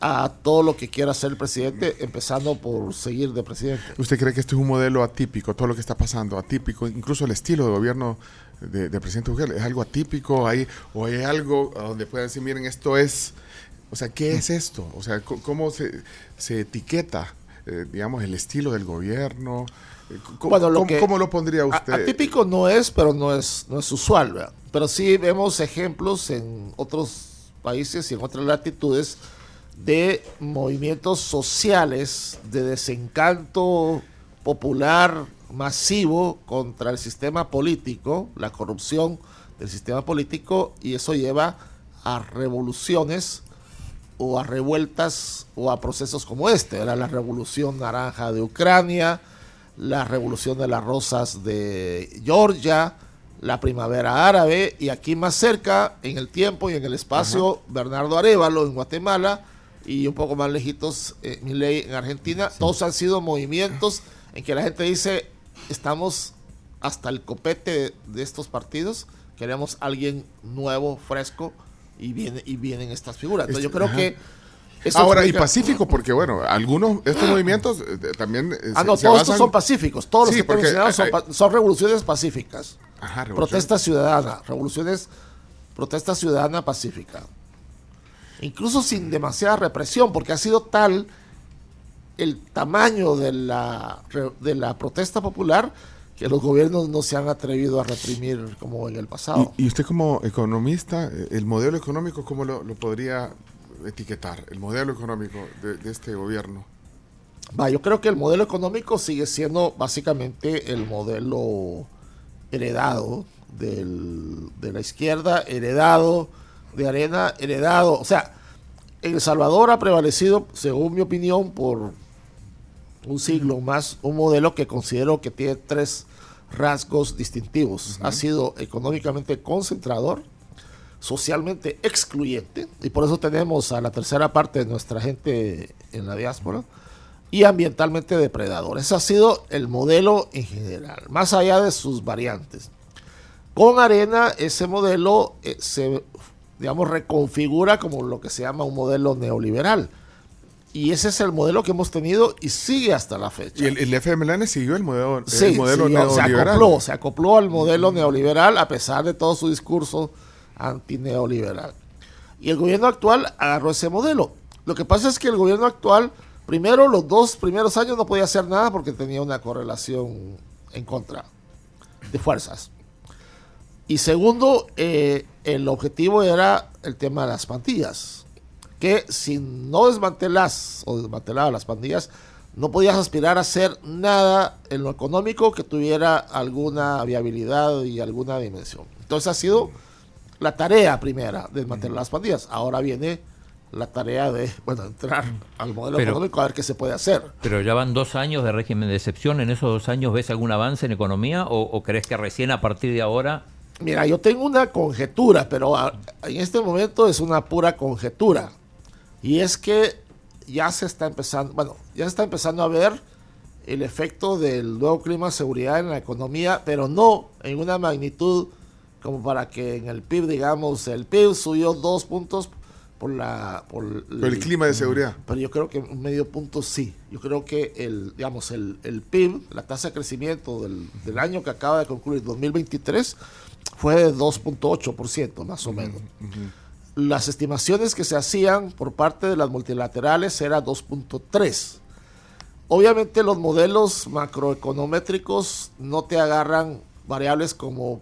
D: a todo lo que quiera hacer el presidente, empezando por seguir de presidente.
C: ¿Usted cree que este es un modelo atípico, todo lo que está pasando, atípico, incluso el estilo de gobierno de, de presidente Bukele, es algo atípico ahí, o hay algo donde puedan decir, miren, esto es, o sea, ¿qué es esto? O sea, ¿cómo se, se etiqueta, eh, digamos, el estilo del gobierno? ¿Cómo,
D: Bueno, lo
C: cómo-
D: que-
C: cómo lo pondría usted?
D: Atípico no es, pero no es, no es usual, ¿verdad? Pero sí vemos ejemplos en otros países y en otras latitudes de movimientos sociales de desencanto popular masivo contra el sistema político, la corrupción del sistema político, y eso lleva a revoluciones o a revueltas o a procesos como este. Era la revolución naranja de Ucrania, la revolución de las rosas de Georgia, la primavera árabe y aquí más cerca, en el tiempo y en el espacio, Bernardo Arevalo en Guatemala y un poco más lejitos, eh, Milei en Argentina. Todos han sido movimientos en que la gente dice, estamos hasta el copete de, de estos partidos, queremos alguien nuevo, fresco, y, viene, y vienen estas figuras. Entonces,
C: Este,
D: yo creo
C: ajá.
D: que... eso
C: Ahora, y pacífico, porque bueno, algunos, estos movimientos eh, también... eh,
D: Ah, no,
C: se
D: todos estos son pacíficos. Todos los
C: Sí,
D: que mencionado son,
C: eh,
D: son revoluciones pacíficas.
C: Ajá, revolución.
D: Protesta ciudadana, revoluciones, protesta ciudadana pacífica. Incluso sin demasiada represión, porque ha sido tal el tamaño de la, de la protesta popular que los gobiernos no se han atrevido a reprimir como en el pasado.
C: Y, y usted como economista, eh, el modelo económico, ¿cómo lo, lo podría etiquetar? El modelo económico de, de este gobierno.
D: Yo creo que el modelo económico sigue siendo básicamente el modelo heredado del- de la izquierda, heredado de Arena, heredado. O sea, El Salvador ha prevalecido, según mi opinión, por un siglo más, un modelo que considero que tiene tres rasgos distintivos. Ha sido económicamente concentrador, socialmente excluyente, y por eso tenemos a la tercera parte de nuestra gente en la diáspora, y ambientalmente depredador. Ese ha sido el modelo en general, más allá de sus variantes. Con Arena, ese modelo eh, se, digamos, reconfigura como lo que se llama un modelo neoliberal. Y ese es el modelo que hemos tenido y sigue hasta la fecha.
C: Y el, el FMLN siguió el modelo,
D: Sí,
C: el modelo
D: sí, se
C: neoliberal.
D: acopló, se acopló al modelo neoliberal a pesar de todo su discurso antineoliberal. Y el gobierno actual agarró ese modelo. Lo que pasa es que el gobierno actual, primero, los dos primeros años no podía hacer nada porque tenía una correlación en contra de fuerzas. Y segundo, eh, el objetivo era el tema de las pandillas. Que si no desmantelas o desmantelabas las pandillas, no podías aspirar a hacer nada en lo económico que tuviera alguna viabilidad y alguna dimensión. Entonces ha sido la tarea primera, desmantelar las pandillas. Ahora viene la tarea de, bueno, entrar al modelo
E: Pero-
D: económico a ver qué se puede hacer.
E: Pero ya van dos años de régimen de excepción. ¿En esos dos años ves algún avance en economía o, o crees que recién a partir de ahora
D: Mira, yo tengo una conjetura, pero a- en este momento es una pura conjetura. Y es que ya se está empezando, bueno, ya se está empezando a ver el efecto del nuevo clima de seguridad en la economía, pero no en una magnitud como para que en el PIB, digamos, el PIB subió dos puntos por la... Por
C: Por el clima de seguridad.
D: pero yo creo que un medio punto sí. Yo creo que el, digamos, el, el PIB, la tasa de crecimiento del, del año que acaba de concluir, 2023, fue de 2.8% más o menos. Las estimaciones que se hacían por parte de las multilaterales era 2.3. Obviamente los modelos macroeconométricos no te agarran variables como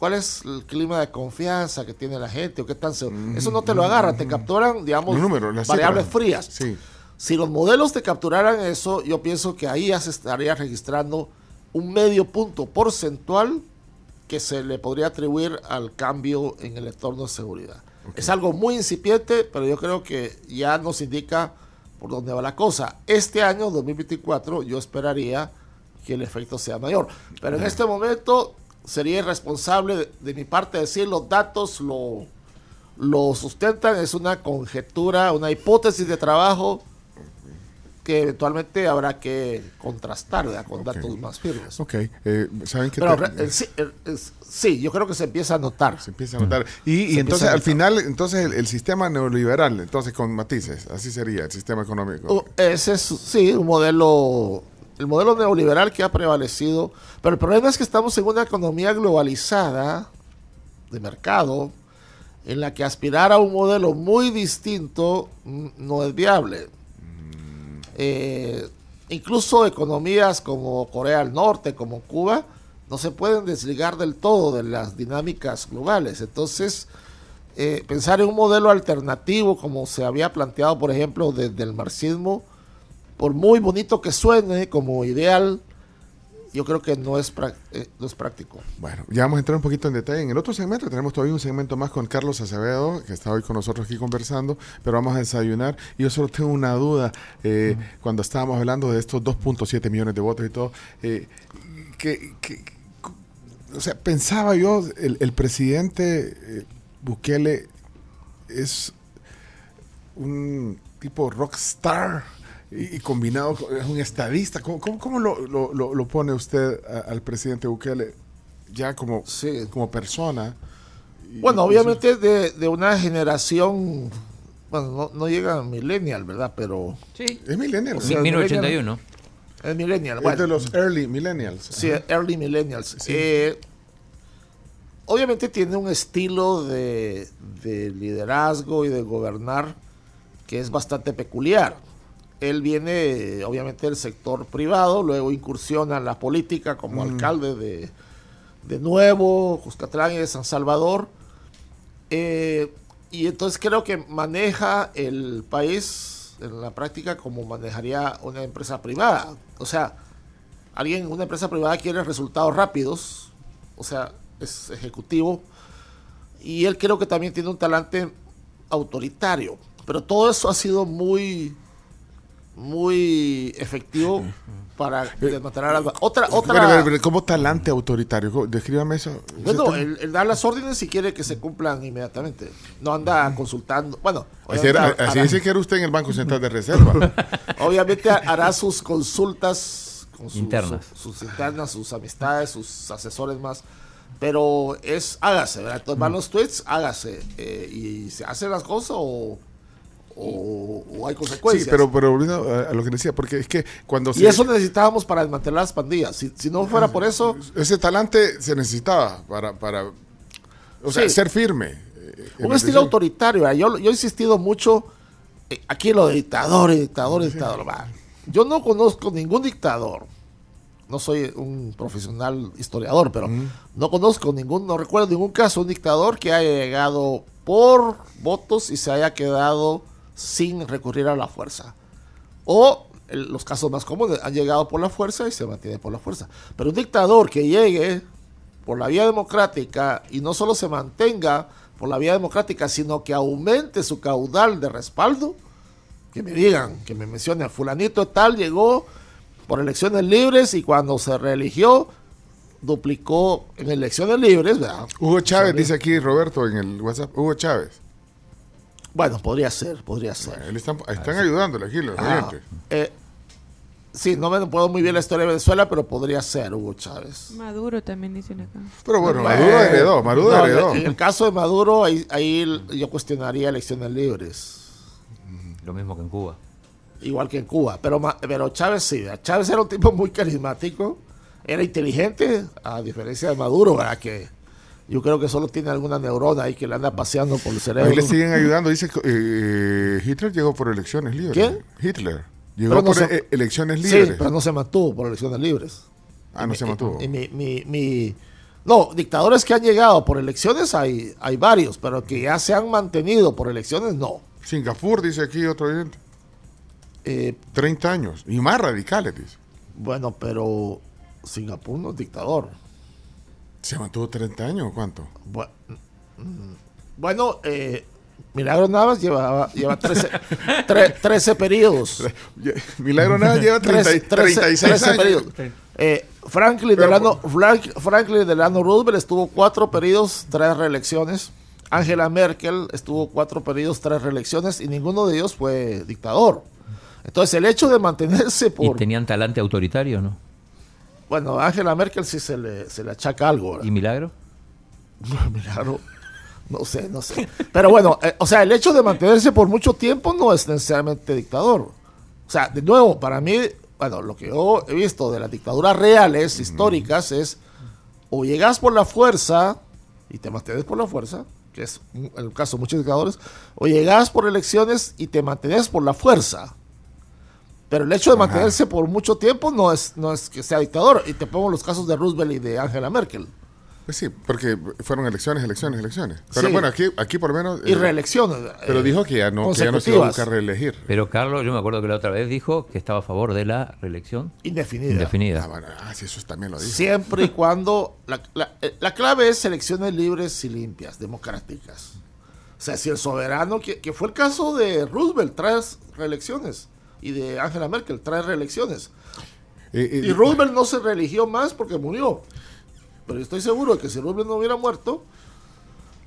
D: cuál es el clima de confianza que tiene la gente o qué tan seguro. Eso no te lo agarran, te capturan, digamos, variables frías.
C: Sí.
D: Si los modelos te capturaran eso, yo pienso que ahí ya se estaría registrando un medio punto porcentual que se le podría atribuir al cambio en el entorno de seguridad. Es algo muy incipiente, pero yo creo que ya nos indica por dónde va la cosa. Este año, 2024, yo esperaría que el efecto sea mayor. Pero en este momento sería irresponsable de, de mi parte decir los datos lo, lo sustentan, es una conjetura, una hipótesis de trabajo que eventualmente habrá que contrastar ¿verdad? con datos más firmes.
C: Ok, eh, ¿saben qué?
D: Pero
C: te-
D: eh, sí, eh, yo creo que se empieza a notar.
C: se empieza a notar. Y, y entonces al
D: notar.
C: final, entonces el, el sistema neoliberal, entonces con matices, así sería el sistema económico.
D: Uh, Ese es, sí, un modelo, el modelo neoliberal que ha prevalecido. Pero el problema es que estamos en una economía globalizada de mercado en la que aspirar a un modelo muy distinto mm, no es viable. Eh, incluso economías como Corea del Norte, como Cuba, no se pueden desligar del todo de las dinámicas globales. Entonces, eh, pensar en un modelo alternativo como se había planteado, por ejemplo, desde el marxismo, por muy bonito que suene como ideal, yo creo que no es, eh, no es práctico.
C: Bueno, ya vamos a entrar un poquito en detalle. En el otro segmento tenemos todavía un segmento más con Carlos Acevedo, que está hoy con nosotros aquí conversando, pero vamos a desayunar. Y yo solo tengo una duda, eh, cuando estábamos hablando de estos 2.7 millones de votos y todo, eh, que, o sea, pensaba yo, el, el presidente eh, Bukele es un tipo rockstar y, y combinado con es un estadista. ¿Cómo, cómo- cómo lo, lo- lo- lo pone usted a- al presidente Bukele ya como,
D: Sí.
C: como persona? Y-
D: Bueno, obviamente de, de una generación, bueno, no, no llega a millennial, ¿verdad? Pero
E: Sí.
C: Es millennial.
D: O sea,
E: 1981.
D: es millennial.
C: es
D: Bueno,
C: de los early millennials.
D: Sí,
C: Ajá.
D: early millennials. Eh, obviamente tiene un estilo de, de liderazgo y de gobernar que es bastante peculiar. Él viene, obviamente, del sector privado, luego incursiona en la política como alcalde de, de Nuevo, Cuscatlán y de San Salvador. Eh, y entonces creo que maneja el país en la práctica como manejaría una empresa privada. O sea, alguien, una empresa privada quiere resultados rápidos, o sea, es ejecutivo, y él creo que también tiene un talante autoritario, pero todo eso ha sido muy, muy efectivo para desmantelar al- Otra, otra,
C: Espere, espere, espere, ¿Cómo talante autoritario? ¿Cómo- Descríbame eso.
D: bueno, él, él da las órdenes y quiere que se cumplan inmediatamente. No anda consultando. Bueno,
C: Así, era-
D: obviamente
C: así
D: hará-
C: dice que era usted en el Banco Central de Reserva.
D: obviamente hará sus consultas con sus,
E: Internas.
D: Sus, sus internas, sus amistades, sus asesores más. Pero es, hágase, ¿verdad? Entonces van los tweets, hágase. eh, y se hacen las cosas o, o, o hay consecuencias.
C: sí, pero, pero volviendo a, a lo que decía, porque es que cuando
D: y eso necesitábamos para desmantelar las pandillas. Si, si no fuera por eso,
C: ese talante se necesitaba para, para o sea,
D: Sí.
C: ser firme. eh,
D: un estilo autoritario. ¿verdad? Yo, yo he insistido mucho eh, aquí en lo de dictador, y dictador, y dictador. va. Yo no conozco ningún dictador. No soy un profesional historiador, pero no conozco ningún, no recuerdo ningún caso, un dictador que haya llegado por votos y se haya quedado sin recurrir a la fuerza. O el- los casos más comunes han llegado por la fuerza y se mantiene por la fuerza. Pero un dictador que llegue por la vía democrática y no solo se mantenga por la vía democrática, sino que aumente su caudal de respaldo, que me digan, que me mencionen, fulanito tal llegó por elecciones libres y cuando se reeligió duplicó en elecciones libres, ¿verdad?
C: Hugo Chávez, dice aquí Roberto en el WhatsApp. Hugo Chávez.
D: Bueno, podría ser, podría ser.
C: Él están, están ayudándole aquí los
D: Ah, eh, sí, no me puedo muy bien la historia de Venezuela, pero podría ser Hugo Chávez.
A: Maduro también dicen acá.
C: Pero bueno,
D: Bueno,
C: Maduro heredó, Maduro
D: no,
C: heredó.
D: En el caso de Maduro, ahí, ahí yo cuestionaría elecciones libres.
E: Lo mismo que en Cuba.
D: igual que en Cuba. Pero, Ma- pero Chávez sí. Chávez era un tipo muy carismático, era inteligente, a diferencia de Maduro, ¿verdad? que yo creo que solo tiene alguna neurona ahí que le anda paseando por el cerebro.
C: Ahí le siguen ayudando. Dice que eh, Hitler llegó por elecciones libres.
D: ¿Quién?
C: Hitler. Llegó
D: no
C: por
D: se-
C: eh, elecciones
D: Sí,
C: libres.
D: pero no se mantuvo por elecciones libres.
C: ah, no se mantuvo.
D: Y mi, mi- mi- no, dictadores que han llegado por elecciones hay, hay varios, pero que ya se han mantenido por elecciones, no.
C: Singapur, dice aquí otro oyente.
D: Eh,
C: 30 años. Y más radicales, dice.
D: bueno, pero Singapur no es dictador.
C: ¿Se mantuvo 30 años o cuánto?
D: Bu- Bueno, eh, Milagro Navas lleva, lleva 13, tre- 13 periodos.
C: Milagro nada lleva 30
D: Tres-
C: 36
D: 13
C: años.
D: periodos. Eh, Franklin,
C: Pero
D: Delano, Frank- Franklin Delano Roosevelt estuvo cuatro periodos, tres reelecciones. Angela Merkel estuvo cuatro periodos, tres reelecciones y ninguno de ellos fue dictador. Entonces, el hecho de mantenerse
E: ¿Y
D: por...
E: tenían talante autoritario, no?
D: Bueno, a Angela Merkel sí se le, se le achaca algo. ¿verdad?
E: ¿Y Milagro?
D: Milagro. No sé, no sé. Pero bueno, eh, o sea, el hecho de mantenerse por mucho tiempo no es necesariamente dictador. O sea, de nuevo, para mí, bueno, lo que yo he visto de las dictaduras reales, históricas, es o llegas por la fuerza y te mantienes por la fuerza, que es el caso de muchos dictadores, o llegas por elecciones y te mantienes por la fuerza. Pero el hecho de
C: Ajá.
D: mantenerse por mucho tiempo no es, no es que sea dictador. Y te pongo los casos de Roosevelt y de Angela Merkel.
C: Pues sí, porque fueron elecciones, elecciones, elecciones. Pero
D: Sí.
C: bueno, aquí, aquí por lo menos...
D: Y
C: eh,
D: reelecciones.
C: Pero
D: eh,
C: dijo que ya no, que ya no se iba a buscar reelegir.
E: Pero Carlos, yo me acuerdo que la otra vez dijo que estaba a favor de la reelección
D: Indefinida.
E: indefinida.
C: Ah, bueno, ah, sí, eso también lo dijo.
D: Siempre y cuando. La, la- la clave es elecciones libres y limpias, democráticas. O sea, si el soberano, que, que fue el caso de Roosevelt, tres reelecciones. Y de Angela Merkel, tres reelecciones.
C: Eh, eh,
D: Y Roosevelt no se reeligió más porque murió. Pero estoy seguro de que si Roosevelt no hubiera muerto.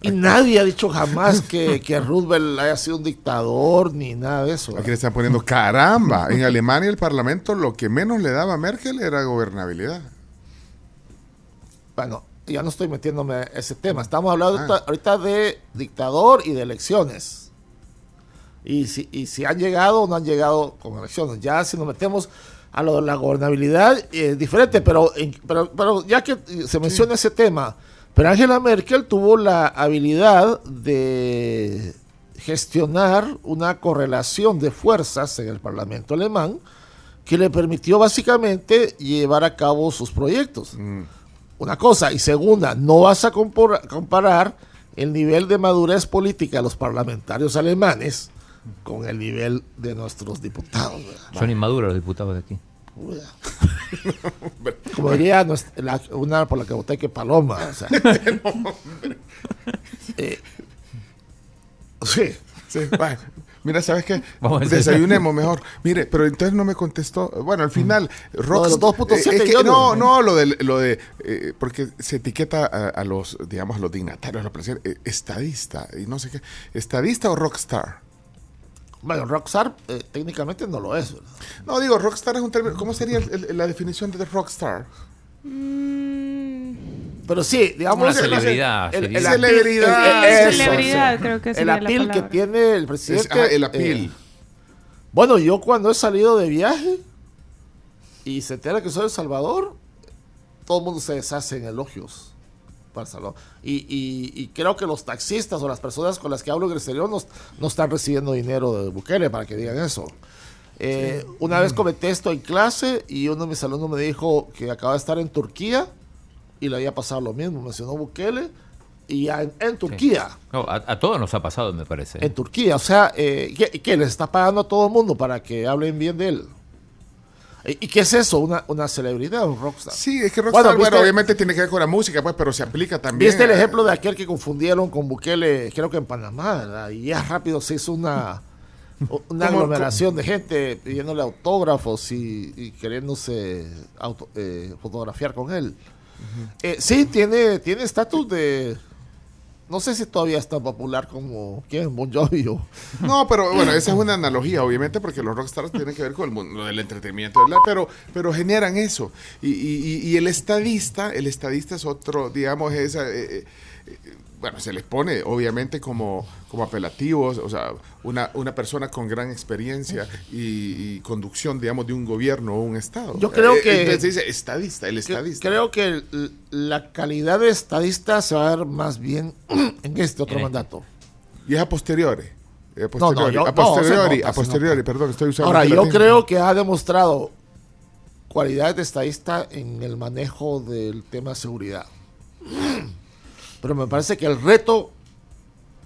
D: Y nadie ha dicho jamás que, que Roosevelt haya sido un dictador ni nada de eso.
C: Aquí le están poniendo caramba. En Alemania el parlamento lo que menos le daba a Merkel era gobernabilidad.
D: Bueno, ya no estoy metiéndome a ese tema. Estamos hablando
C: Ah.
D: ahorita de dictador y de elecciones. Y si, y si han llegado o no han llegado con elecciones. Ya si nos metemos a lo de la gobernabilidad, eh, es diferente, pero, pero, pero ya que se menciona ese tema, pero Angela Merkel tuvo la habilidad de gestionar una correlación de fuerzas en el Parlamento alemán que le permitió básicamente llevar a cabo sus proyectos. Una cosa. Y segunda, no vas a comparar el nivel de madurez política de los parlamentarios alemanes con el nivel de nuestros diputados. ¿verdad?
E: Son inmaduros los diputados de aquí.
D: Como diría la- una por la que voté que Paloma. o sea. Eh, sí.
C: Sí. Mira, ¿sabes qué? Desayunemos mejor. Mire, pero entonces no me contestó. Bueno, al final,
D: Lo de los
C: Rockstar-
D: 2.7
C: eh, es que-. No, no, lo de, lo de eh, porque se etiqueta a, a los, digamos, a los dignatarios, a los presidentes, eh, estadista, y no sé qué. ¿Estadista o rockstar?
D: Bueno, Rockstar eh, técnicamente no lo es. ¿verdad?
C: No, digo, rockstar es un término. ¿Cómo sería el- el- la definición de rockstar?
D: Pero sí, digamos.
E: Una
D: el- el-
E: celebridad,
D: el- el apil-
C: Celebridad.
D: el- el- eso,
F: Celebridad, creo que
D: El
F: sería la
D: apil que tiene el
C: Es,
D: presidente.
C: ah, el apil.
D: eh, Bueno, yo cuando he salido de viaje y se entera que soy El Salvador, todo el mundo se deshace en elogios Y, y- y creo que los taxistas o las personas con las que hablo en el exterior no, no están recibiendo dinero de Bukele para que digan eso. Eh, Una vez comenté esto en clase y uno de mis alumnos me dijo que acaba de estar en Turquía y le había pasado lo mismo. Mencionó Bukele y ya en, en Turquía.
E: No, a, a todos nos ha pasado, me parece.
D: En Turquía, o sea, eh, ¿qué, qué les está pagando a todo el mundo para que hablen bien de él? ¿Y qué es eso? ¿Una, una celebridad, un rockstar?
C: Sí, es que rockstar, bueno,
D: ¿viste-
C: obviamente tiene que ver con la música, pues, pero se aplica también.
D: ¿Viste el
C: a-
D: ejemplo de aquel que confundieron con Bukele, creo que en Panamá, ¿verdad? Y ya rápido se hizo una, una
C: ¿Cómo-
D: aglomeración de gente pidiéndole autógrafos y, y queriéndose auto- eh, fotografiar con él. Eh, sí, tiene tiene estatus de... No sé si todavía es tan popular como... ¿Quién? Bon Jovi
C: No, pero bueno, esa es una analogía, obviamente, porque los rockstars tienen que ver con el mundo del entretenimiento. Pero, pero generan eso. Y, y- y- el estadista, el estadista es otro, digamos, esa, eh, eh, bueno, se les pone obviamente como, como apelativos, o sea, una, una persona con gran experiencia y, y conducción, digamos, de un gobierno o un estado.
D: Yo creo
C: Eh,
D: que-
C: entonces dice estadista, el estadista.
D: Creo que la calidad de estadista se va a ver más bien en este otro
E: este.
D: mandato.
C: Y es a posteriori. eh, A
D: No, no,
C: posteriori,
D: yo-
C: a
D: no,
C: posteriori,
D: nota,
C: a posteriori, perdón, estoy usando.
D: Ahora, yo creo que ha demostrado cualidades de estadista en el manejo del tema de seguridad. Pero me parece que el reto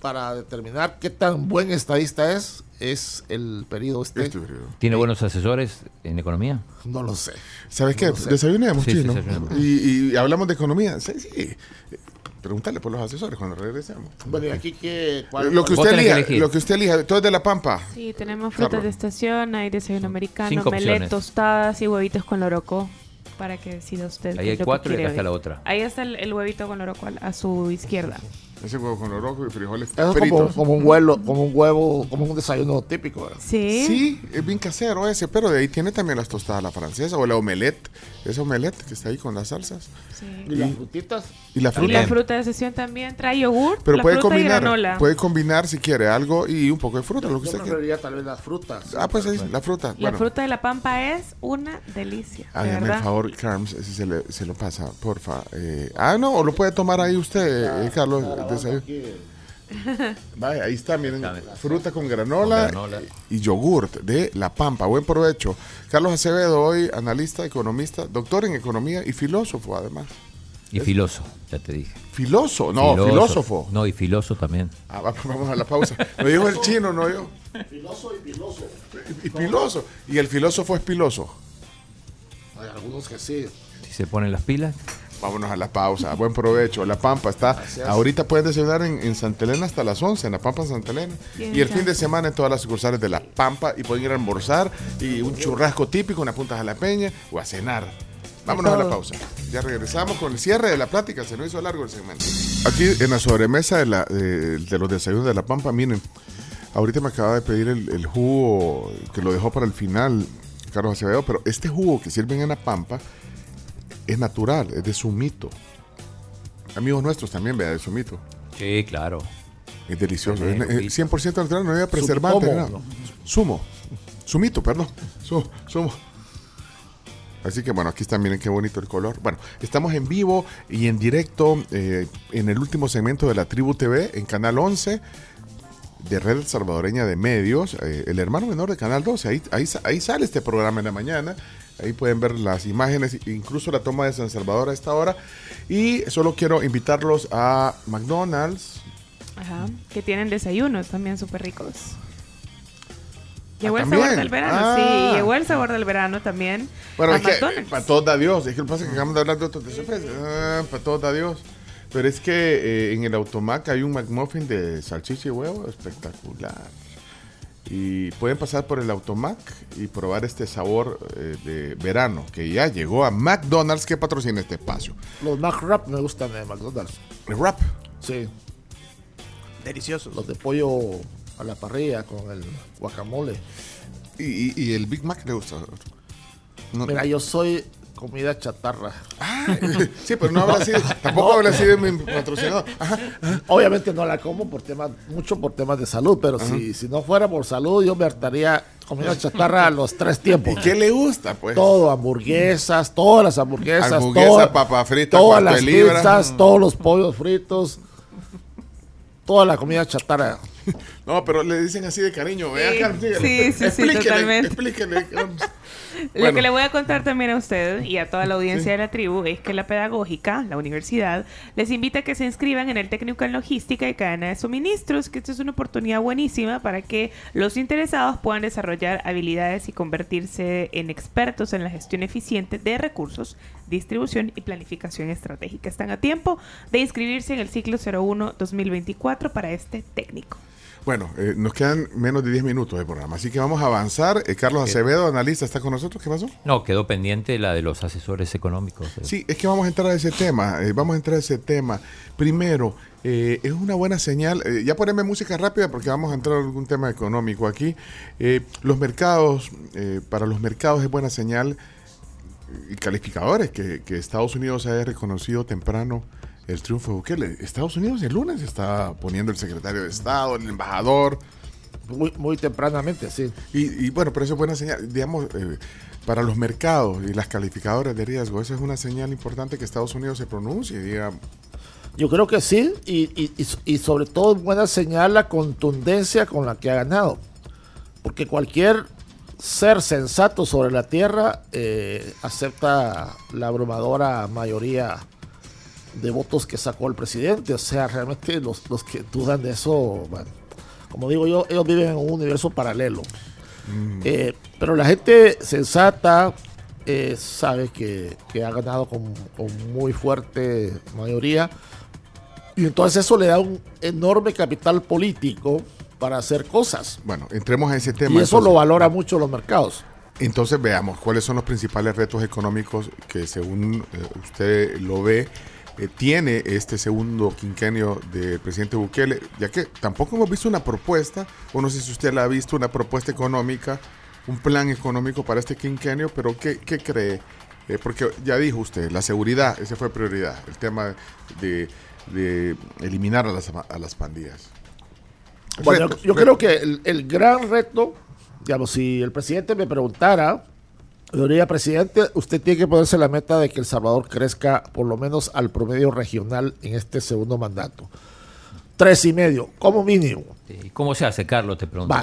D: para determinar qué tan buen estadista es, es el periodo este.
C: Este periodo.
E: ¿Tiene buenos asesores en economía?
D: No lo sé.
C: ¿Sabes qué?
D: No sé.
C: Desayunemos,
E: Sí, sí,
C: chino. y, y hablamos de economía. Sí, sí. Pregúntale por los asesores cuando regresemos.
D: Bueno, y aquí que... cuál-
C: Lo que usted
E: que
C: elija, lo que usted elija, todo es de la pampa.
F: Sí, tenemos frutas
C: Carlos.
F: de estación, hay desayuno americano, melet, tostadas y huevitos con loroco. Para que decida usted.
E: Ahí hay cuatro y acá está la otra.
F: Ahí está el, el huevito con loroco al- a su izquierda.
C: Ese huevo con loroco y frijoles
D: es como,
C: fritos.
D: como un huevo, como un huevo, como un desayuno típico. ¿verdad?
F: Sí.
C: Sí, es bien casero ese, pero de ahí tiene también las tostadas a la francesa o la omelette, esa omelette que está ahí con las salsas
F: sí.
D: Y las frutitas.
C: y la
F: Y
C: fruta.
F: la fruta de sesión también trae yogur,
C: Pero
F: la
C: puede
F: fruta y
C: combinar, puede combinar si quiere algo y un poco de fruta, lo que
D: Yo
C: usted quiera.
D: tal vez las frutas.
C: Ah, pues ahí, la fruta.
F: La fruta de la pampa es una delicia. de
C: Hágame el favor, Carms, si se, le- se lo pasa, porfa. Eh, ah, no, o lo puede tomar ahí usted, eh, Carlos. desayuno. Vaya, ahí está, miren, fruta con granola,
E: Con granola.
C: y yogurt de La Pampa. Buen provecho. Carlos Acevedo, hoy analista, economista, doctor en economía y filósofo, además.
E: Y filoso, ya te dije.
C: Filoso, no, filósofo.
E: No, y filoso también.
C: Ah, va- vamos a la pausa. Lo dijo el chino, no yo. Filoso y piloso. Y piloso. Y el filósofo es piloso.
D: Hay algunos que sí.
E: Si se ponen las pilas,
C: Vámonos a la pausa. Buen provecho. La Pampa está. Ahorita pueden desayunar en, en Santa Elena hasta las 11, en La Pampa Santa Elena.
F: Bien,
C: Y el fin de semana en todas las sucursales de La Pampa. Y pueden ir a almorzar y un churrasco típico, una punta jalapeña o a cenar. Vámonos a la pausa. Ya regresamos con el cierre de la plática. Se nos hizo largo el segmento. Aquí en la sobremesa de, la- de- de los desayunos de La Pampa, miren. Ahorita me acaba de pedir el, el jugo que lo dejó para el final, Carlos Acevedo, pero este jugo que sirven en La Pampa es natural, es de sumito. Amigos nuestros también, vea, de sumito.
E: sí, claro.
C: Es delicioso.
E: Tremendo,
C: Es, es
E: Vito.
C: 100% natural, no había preservante. nada. Sumo. Sumito, perdón. Su- sumo. Así que bueno, aquí está, miren qué bonito el color. Bueno, estamos en vivo y en directo eh, en el último segmento de la Tribu TV en Canal 11 de Red Salvadoreña de Medios, eh, el hermano menor de Canal 12. Ahí, ahí, ahí sale este programa en la mañana. Ahí pueden ver las imágenes, incluso la toma de San Salvador a esta hora. Y solo quiero invitarlos a McDonald's.
F: Ajá, que tienen desayunos también súper ricos. Llegó
C: Ah,
F: el sabor del verano,
C: Ah.
F: sí, llegó el sabor del verano también.
C: Bueno,
F: a
C: es que para todos da Dios. Es que lo que pasa es que acabamos de hablar de otros de sorpresa. Ah, para todos da Dios. Pero es que eh, en el Automac hay un McMuffin de salchicha y huevo espectacular. Y pueden pasar por el Automac y probar este sabor eh, de verano que ya llegó a McDonald's que patrocina este espacio.
D: Los Mac Wrap me gustan de McDonald's.
C: El wrap.
D: Sí.
G: Deliciosos.
D: Los de pollo a la parrilla con el guacamole.
C: Y, y- y el Big Mac le gusta. No-
D: Mira, yo soy comida chatarra.
C: Ah, sí, pero no habla así. Tampoco habla así de mi patrocinador. Ajá.
D: Obviamente no la como por temas, mucho por temas de salud, pero si, si no fuera por salud, yo me hartaría comida chatarra a los tres tiempos.
C: ¿Y qué le gusta, pues?
D: Todo, hamburguesas, todas las hamburguesas,
C: Hamburguesa,
D: toda-
C: papa frita,
D: todas las pizzas, todos los pollos fritos, toda la comida chatarra.
C: No, pero le dicen así de cariño. Vea,
F: Sí,
C: dígale.
F: sí, sí, sí, totalmente.
C: Explíquele. Carlos.
F: Lo que le voy a contar también a usted y a toda la audiencia de la tribu es que la pedagógica, la universidad, les invita a que se inscriban en el técnico en logística y cadena de suministros, que esta es una oportunidad buenísima para que los interesados puedan desarrollar habilidades y convertirse en expertos en la gestión eficiente de recursos, distribución y planificación estratégica. Están a tiempo de inscribirse en el ciclo 01-2024 para este técnico.
C: Bueno, eh, nos quedan menos de 10 minutos de programa, así que vamos a avanzar. Eh, Carlos Acevedo, analista, está con nosotros. ¿Qué pasó?
E: No, quedó pendiente la de los asesores económicos.
C: Sí, es que vamos a entrar a ese tema. eh, vamos a entrar a ese tema. Primero, eh, es una buena señal. eh, ya poneme música rápida porque vamos a entrar a algún tema económico aquí. Eh, los mercados, eh, para los mercados es buena señal calificadores que, que Estados Unidos haya reconocido temprano el triunfo de Bukele. Estados Unidos el lunes está poniendo el secretario de Estado, el embajador.
D: Muy, muy tempranamente, sí.
C: Y, y bueno, pero eso es buena señal. Digamos, eh, para los mercados y las calificadoras de riesgo, esa es una señal importante que Estados Unidos se pronuncie y diga,
D: Yo creo que sí, y, y- sobre todo es buena señal la contundencia con la que ha ganado. Porque cualquier ser sensato sobre la tierra eh, acepta la abrumadora mayoría de votos que sacó el presidente. O sea, realmente los, los que dudan de eso, bueno, como digo yo, ellos viven en un universo paralelo. Eh, pero la gente sensata eh, sabe que, que ha ganado con, con muy fuerte mayoría. Y entonces eso le da un enorme capital político para hacer cosas.
C: bueno, entremos a ese tema.
D: Y eso
C: entonces.
D: lo valora mucho los mercados.
C: Entonces veamos cuáles son los principales retos económicos que según eh, usted lo ve eh, tiene este segundo quinquenio del presidente Bukele, ya que tampoco hemos visto una propuesta, o no sé si usted la ha visto, una propuesta económica, un plan económico para este quinquenio, pero ¿qué, qué cree? Eh, porque ya dijo usted, la seguridad, esa fue prioridad, el tema de, de eliminar a las, a las pandillas.
D: Bueno,
C: Retos,
D: yo, creo que el, el gran reto, digamos, si el presidente me preguntara, yo diría, presidente, usted tiene que ponerse la meta de que El Salvador crezca por lo menos al promedio regional en este segundo mandato. Tres y medio, como mínimo.
E: Sí, ¿Cómo se hace, Carlos? Te pregunto.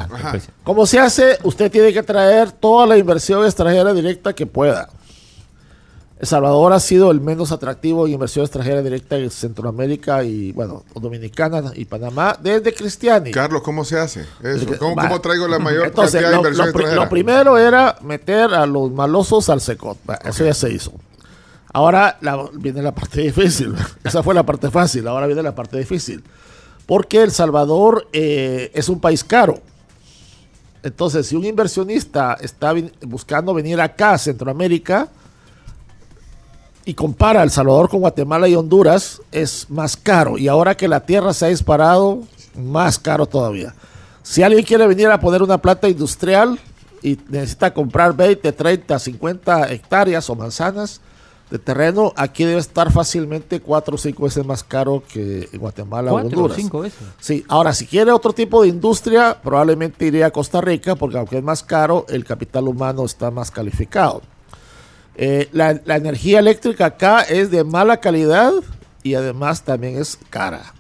D: ¿Cómo se hace? Usted tiene que traer toda la inversión extranjera directa que pueda. El Salvador ha sido el menos atractivo en inversión extranjera directa en Centroamérica y, bueno, Dominicana y Panamá desde Cristiani.
C: Carlos, ¿cómo se hace? Eso, ¿Cómo, traigo la mayor
D: Entonces,
C: cantidad de inversión
D: lo
C: extranjera?
D: lo primero era meter a los malosos al secot. Eso ya se hizo. Ahora la- viene la parte difícil. Esa fue la parte fácil. Ahora viene la parte difícil. Porque El Salvador eh, es un país caro. Entonces, si un inversionista está buscando venir acá a Centroamérica y compara El Salvador con Guatemala y Honduras, es más caro. Y ahora que la tierra se ha disparado, más caro todavía. Si alguien quiere venir a poner una planta industrial y necesita comprar 20, 30, 50 hectáreas o manzanas de terreno, aquí debe estar fácilmente 4 o 5 veces más caro que en Guatemala o
E: ¿Cuatro o
D: Honduras.
E: cinco veces?
D: Sí, ahora si quiere otro tipo de industria, probablemente iría a Costa Rica, porque aunque es más caro, el capital humano está más calificado. Eh, la, la energía eléctrica acá es de mala calidad y además también es cara.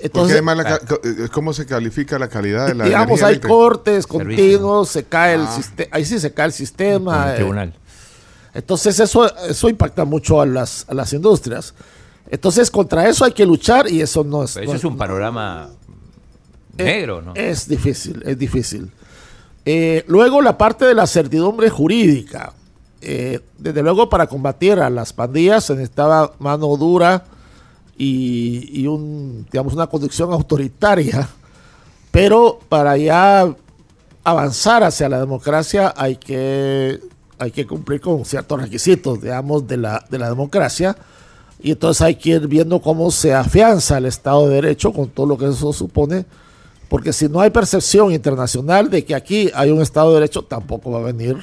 D: Entonces,
C: además, la ca- ca- eh, ¿cómo se califica la calidad de la
D: digamos,
C: energía
D: hay
C: eléctrica?
D: cortes continuos, se cae el
C: Ah.
D: sistema, ahí sí se cae el sistema.
E: el
D: eh,
E: tribunal.
D: entonces eso, eso impacta mucho a las, a las industrias. Entonces contra eso hay que luchar y eso no es...
E: Pero eso
D: es-
E: es un panorama negro, ¿no?
D: Es difícil, es difícil. Eh, luego la parte de la certidumbre jurídica. Eh, desde luego para combatir a las pandillas se necesitaba mano dura y, digamos, una conducción autoritaria. Pero para ya avanzar hacia la democracia hay que, hay que cumplir con ciertos requisitos, digamos, de la, de la democracia. Y entonces hay que ir viendo cómo se afianza el Estado de Derecho con todo lo que eso supone. Porque si no hay percepción internacional de que aquí hay un Estado de Derecho, tampoco va a venir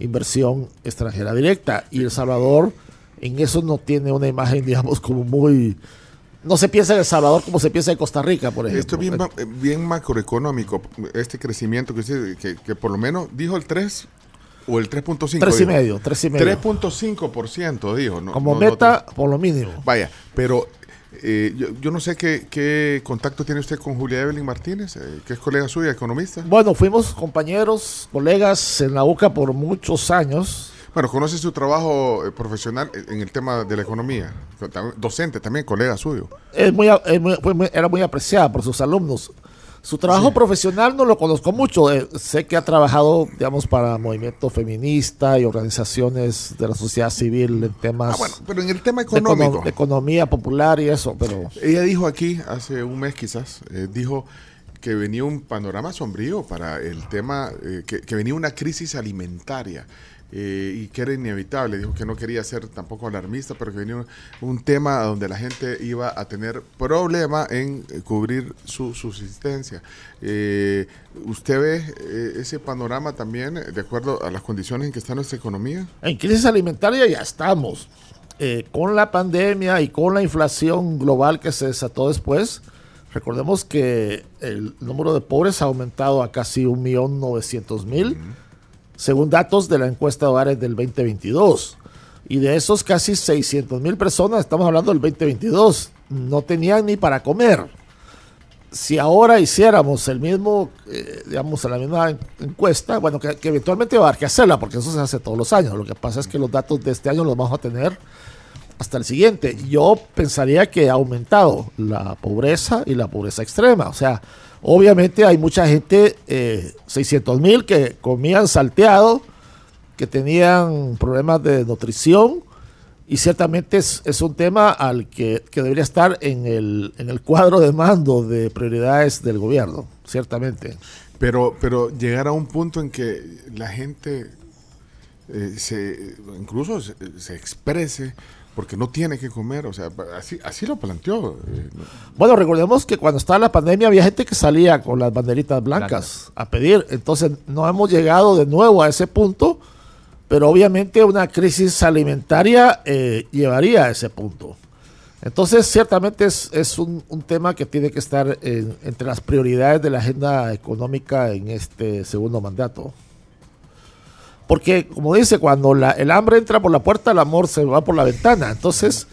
D: inversión extranjera directa. Y El Salvador en eso no tiene una imagen, digamos, como muy... No se piensa en El Salvador como se piensa en Costa Rica, por ejemplo.
C: Esto es bien, eh, bien macroeconómico, este crecimiento que que, que por lo menos dijo el 3 o el 3.5.
D: Tres y
C: dijo.
D: medio, tres y medio.
C: 3.5% dijo. No,
D: como
C: no- no
D: meta, por lo mínimo.
C: Vaya, pero eh, yo, yo no sé qué, qué contacto tiene usted con Julia Evelyn Martínez, eh, que es colega suya, economista.
D: Bueno, fuimos compañeros, colegas en la UCA por muchos años.
C: Bueno, conoce su trabajo eh, profesional en el tema de la economía. Docente también, colega suyo.
D: Es muy, a- es muy- fue muy- era muy apreciada por sus alumnos. Su trabajo profesional no lo conozco mucho. eh, sé que ha trabajado, digamos, para movimiento feminista y organizaciones de la sociedad civil en temas
C: Ah, bueno, pero en el tema
D: de, econo-
C: económico.
D: de economía popular y eso, pero
C: Ella dijo aquí, hace un mes quizás, eh, dijo que venía un panorama sombrío para el tema, eh, que, que venía una crisis alimentaria eh, y que era inevitable. Dijo que no quería ser tampoco alarmista, pero que venía un, un tema donde la gente iba a tener problema en eh, cubrir su subsistencia. Eh, ¿Usted ve eh, ese panorama también de acuerdo a las condiciones en que está nuestra economía?
D: en crisis alimentaria ya estamos. Con la pandemia y con la inflación global que se desató después, recordemos que el número de pobres ha aumentado a casi 1.900.000, según datos de la encuesta de hogares del 2022. Y de esos casi 600.000 personas, estamos hablando del 2022, no tenían ni para comer. Si ahora hiciéramos el mismo, eh, digamos, la misma en- encuesta, bueno, que, que eventualmente va a haber que hacerla, porque eso se hace todos los años. Lo que pasa es que los datos de este año los vamos a tener hasta el siguiente. Yo pensaría que ha aumentado la pobreza y la pobreza extrema. O sea, obviamente hay mucha gente, eh, 600 mil, que comían salteado, que tenían problemas de nutrición. Y ciertamente es, un tema al que, que debería estar en el, en el cuadro de mando de prioridades del gobierno, ciertamente.
C: Pero, pero llegar a un punto en que la gente eh, se, incluso se exprese porque no tiene que comer, o sea, así, así lo planteó. eh, no-
D: Bueno, recordemos que cuando estaba la pandemia había gente que salía con las banderitas blancas a pedir. Entonces no hemos llegado de nuevo a ese punto, pero obviamente una crisis alimentaria eh, llevaría a ese punto. Entonces ciertamente es, es un, un tema que tiene que estar en- entre las prioridades de la agenda económica en este segundo mandato. Porque, como dice, cuando la- el hambre entra por la puerta, el amor se va por la ventana. Entonces,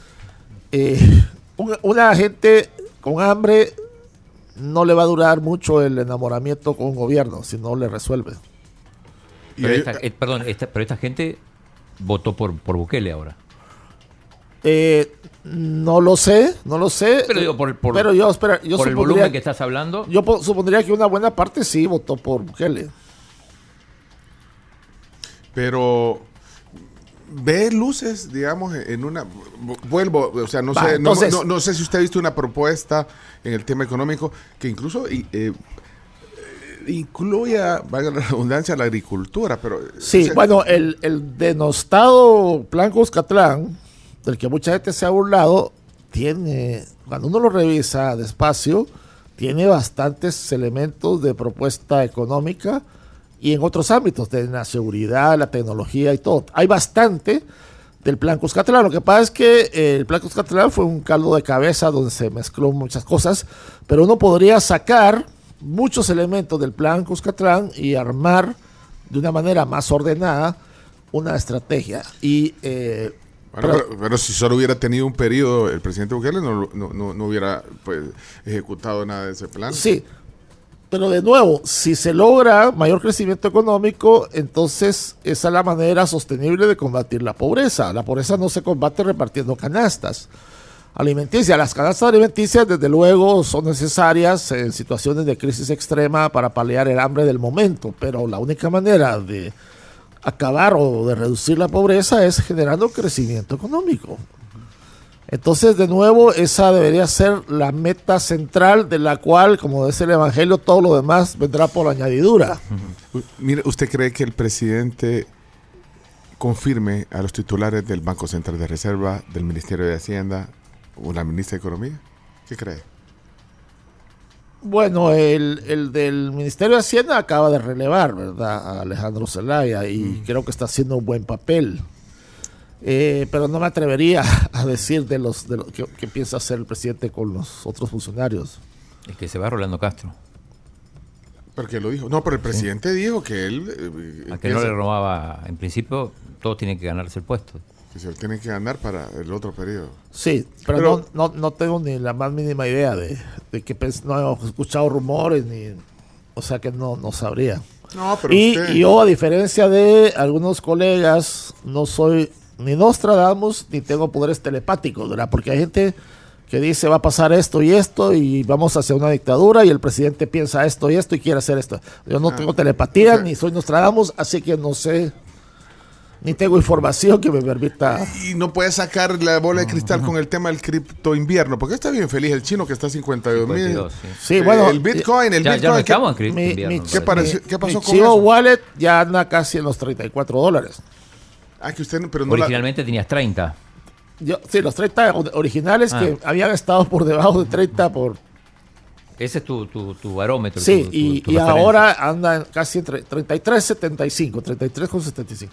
D: eh, un- una gente con hambre no le va a durar mucho el enamoramiento con un gobierno si no le resuelve.
E: Pero esta, eh, perdón, esta, pero esta gente votó por, por Bukele ahora.
D: Eh, no lo sé, no lo sé.
E: Pero digo, por, por-
D: Pero yo, espera, yo
E: por el
D: supondría-
E: volumen que estás hablando.
D: Yo po- supondría que una buena parte sí votó por Bukele.
C: Pero ve luces, digamos, en una... Vuelvo, o sea, no sé, no-
D: entonces-
C: no, no sé si usted ha visto una propuesta en el tema económico que incluso eh, eh, incluya, valga la redundancia, la agricultura, pero...
D: Sí,
C: o sea,
D: bueno, el, el denostado Plan Cuscatlán, del que mucha gente se ha burlado, tiene, cuando uno lo revisa despacio, tiene bastantes elementos de propuesta económica y en otros ámbitos, de la seguridad, la tecnología y todo. Hay bastante del Plan Cuscatlán. Lo que pasa es que eh, el Plan Cuscatlán fue un caldo de cabeza donde se mezcló muchas cosas, pero uno podría sacar muchos elementos del Plan Cuscatlán y armar de una manera más ordenada una estrategia. Y eh,
C: Bueno,
D: pero-
C: pero, pero si solo hubiera tenido un periodo el presidente Bukele, no, no, no, no hubiera pues, ejecutado nada de ese plan.
D: Sí, pero de nuevo, si se logra mayor crecimiento económico, entonces esa es la manera sostenible de combatir la pobreza. La pobreza no se combate repartiendo canastas alimenticias. Las canastas alimenticias, desde luego, son necesarias en situaciones de crisis extrema para paliar el hambre del momento, pero la única manera de acabar o de reducir la pobreza es generando crecimiento económico. Entonces, de nuevo, esa debería ser la meta central de la cual, como dice el Evangelio, todo lo demás vendrá por añadidura.
C: Mire, ¿usted cree que el presidente confirme a los titulares del Banco Central de Reserva, del Ministerio de Hacienda o la ministra de Economía? ¿Qué cree?
D: Bueno, el, el del Ministerio de Hacienda acaba de relevar, ¿verdad? A Alejandro Zelaya y creo que está haciendo un buen papel. Eh, pero no me atrevería a decir de los de lo que, que piensa hacer el presidente con los otros funcionarios.
E: Es que se va Rolando Castro.
C: Porque lo dijo. No, pero el presidente dijo que él eh,
E: A que no le robaba, en principio, todos tienen que ganarse el puesto.
C: que se lo tiene que ganar para el otro periodo.
D: Sí, pero,
C: Pero-
D: no, no, no tengo ni la más mínima idea de, de que pens- no he escuchado rumores ni o sea que no, no sabría.
C: No, pero
D: Y,
C: usted-
D: y yo, a diferencia de algunos colegas, no soy ni Nostradamus ni tengo poderes telepáticos, ¿verdad? Porque hay gente que dice va a pasar esto y esto y vamos hacia una dictadura y el presidente piensa esto y esto y quiere hacer esto. Yo no
C: Ah,
D: tengo telepatía
C: o sea-
D: ni soy Nostradamus, así que no sé, ni tengo información que me permita...
C: Y no puede sacar la bola de cristal con el tema del cripto invierno, porque está bien feliz el chino que está a 52 mil.
E: 52, sí.
D: Bueno,
C: el Bitcoin, el
E: Ya,
C: Bitcoin.
E: ya no
C: ¿qué-
E: estamos en cripto
D: Mi-
E: invierno,
D: mi-
C: ¿Qué pareció- qué pasó
D: mi
C: con
D: Chivo
C: eso?
D: Wallet ya anda casi en los 34 dólares.
C: Ah, que usted, pero no la-
E: Originalmente tenías 30.
D: Yo, sí, los 30 o- originales
E: Ah.
D: que habían estado por debajo de 30 por...
E: Ese es tu, tu, tu barómetro.
D: Sí,
E: tu- tu-
D: y,
E: tu
D: y ahora andan casi entre 33.75, 33,75.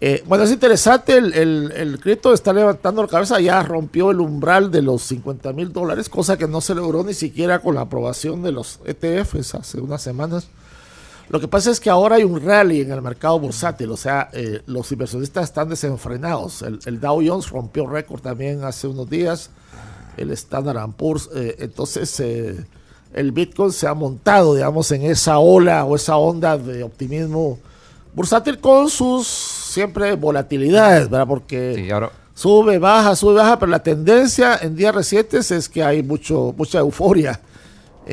D: Eh, bueno, es interesante, el, el, el cripto está levantando la cabeza, ya rompió el umbral de los 50 mil dólares, cosa que no se logró ni siquiera con la aprobación de los ETFs hace unas semanas. Lo que pasa es que ahora hay un rally en el mercado bursátil, o sea, eh, los inversionistas están desenfrenados. El, el Dow Jones rompió récord también hace unos días, el Standard Poor's, eh, entonces eh, el Bitcoin se ha montado, digamos, en esa ola o esa onda de optimismo bursátil con sus siempre volatilidades, ¿verdad? Porque
E: Sí, ahora,
D: sube, baja, sube, baja, pero la tendencia en días recientes es que hay mucho, mucha euforia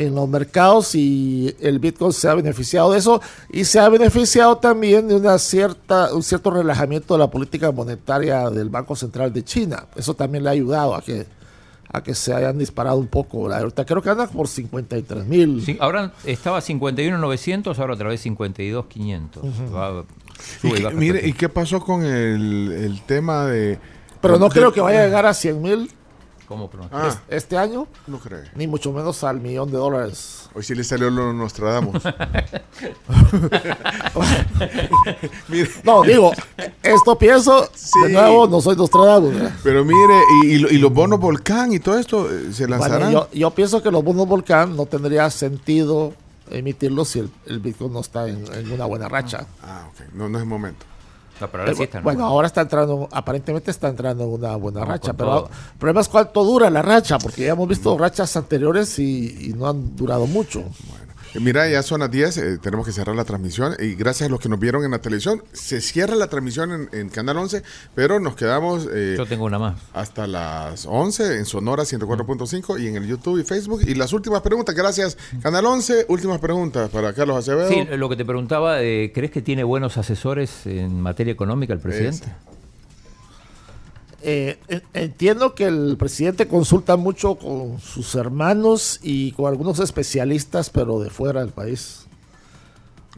D: en los mercados y el Bitcoin se ha beneficiado de eso y se ha beneficiado también de una cierta, un cierto relajamiento de la política monetaria del Banco Central de China. Eso también le ha ayudado a que, a que se hayan disparado un poco. ¿verdad? Ahorita creo que andan por 53 mil.
E: sí, ahora estaba 51.900, ahora otra vez 52.500. Va-
C: ¿Y
E: sube y
C: qué-
E: baja
C: mire, ¿y qué pasó con el, el tema de...
D: Pero Pero no creo que vaya a llegar a 100 mil
E: ¿Cómo pronto?
C: Ah,
D: este año,
C: no cree.
D: ni mucho menos al millón de dólares.
C: Hoy sí le salió lo Nostradamus. Mire,
D: No, digo, esto pienso,
C: Sí.
D: de nuevo, no soy Nostradamus. ¿verdad?
C: pero mire, y, y lo- y los bonos volcán y todo esto eh, se
D: Bueno,
C: lanzarán.
D: yo, yo pienso que los bonos volcán no tendría sentido emitirlos si el, el Bitcoin no está en, en una buena racha.
C: Ah, ok. No, no es el momento.
E: No, pero ahora sí están.
D: bueno, ahora está entrando, aparentemente está entrando en una buena
E: Vamos
D: racha, pero
E: todo.
D: el problema es cuánto dura la racha, porque ya hemos visto rachas anteriores y, y no han durado mucho.
C: Eh, Mira, ya son las 10, eh, tenemos que cerrar la transmisión y gracias a los que nos vieron en la televisión, se cierra la transmisión en, en Canal 11, pero nos quedamos eh,
E: Yo tengo una más.
C: hasta las 11 en Sonora 104.5 y en el YouTube y Facebook. Y las últimas preguntas, gracias Canal 11, últimas preguntas para Carlos Acevedo.
E: Sí, lo que te preguntaba, eh, ¿crees que tiene buenos asesores en materia económica el presidente?
D: Eh, en- entiendo que el presidente consulta mucho con sus hermanos y con algunos especialistas, pero de fuera del país.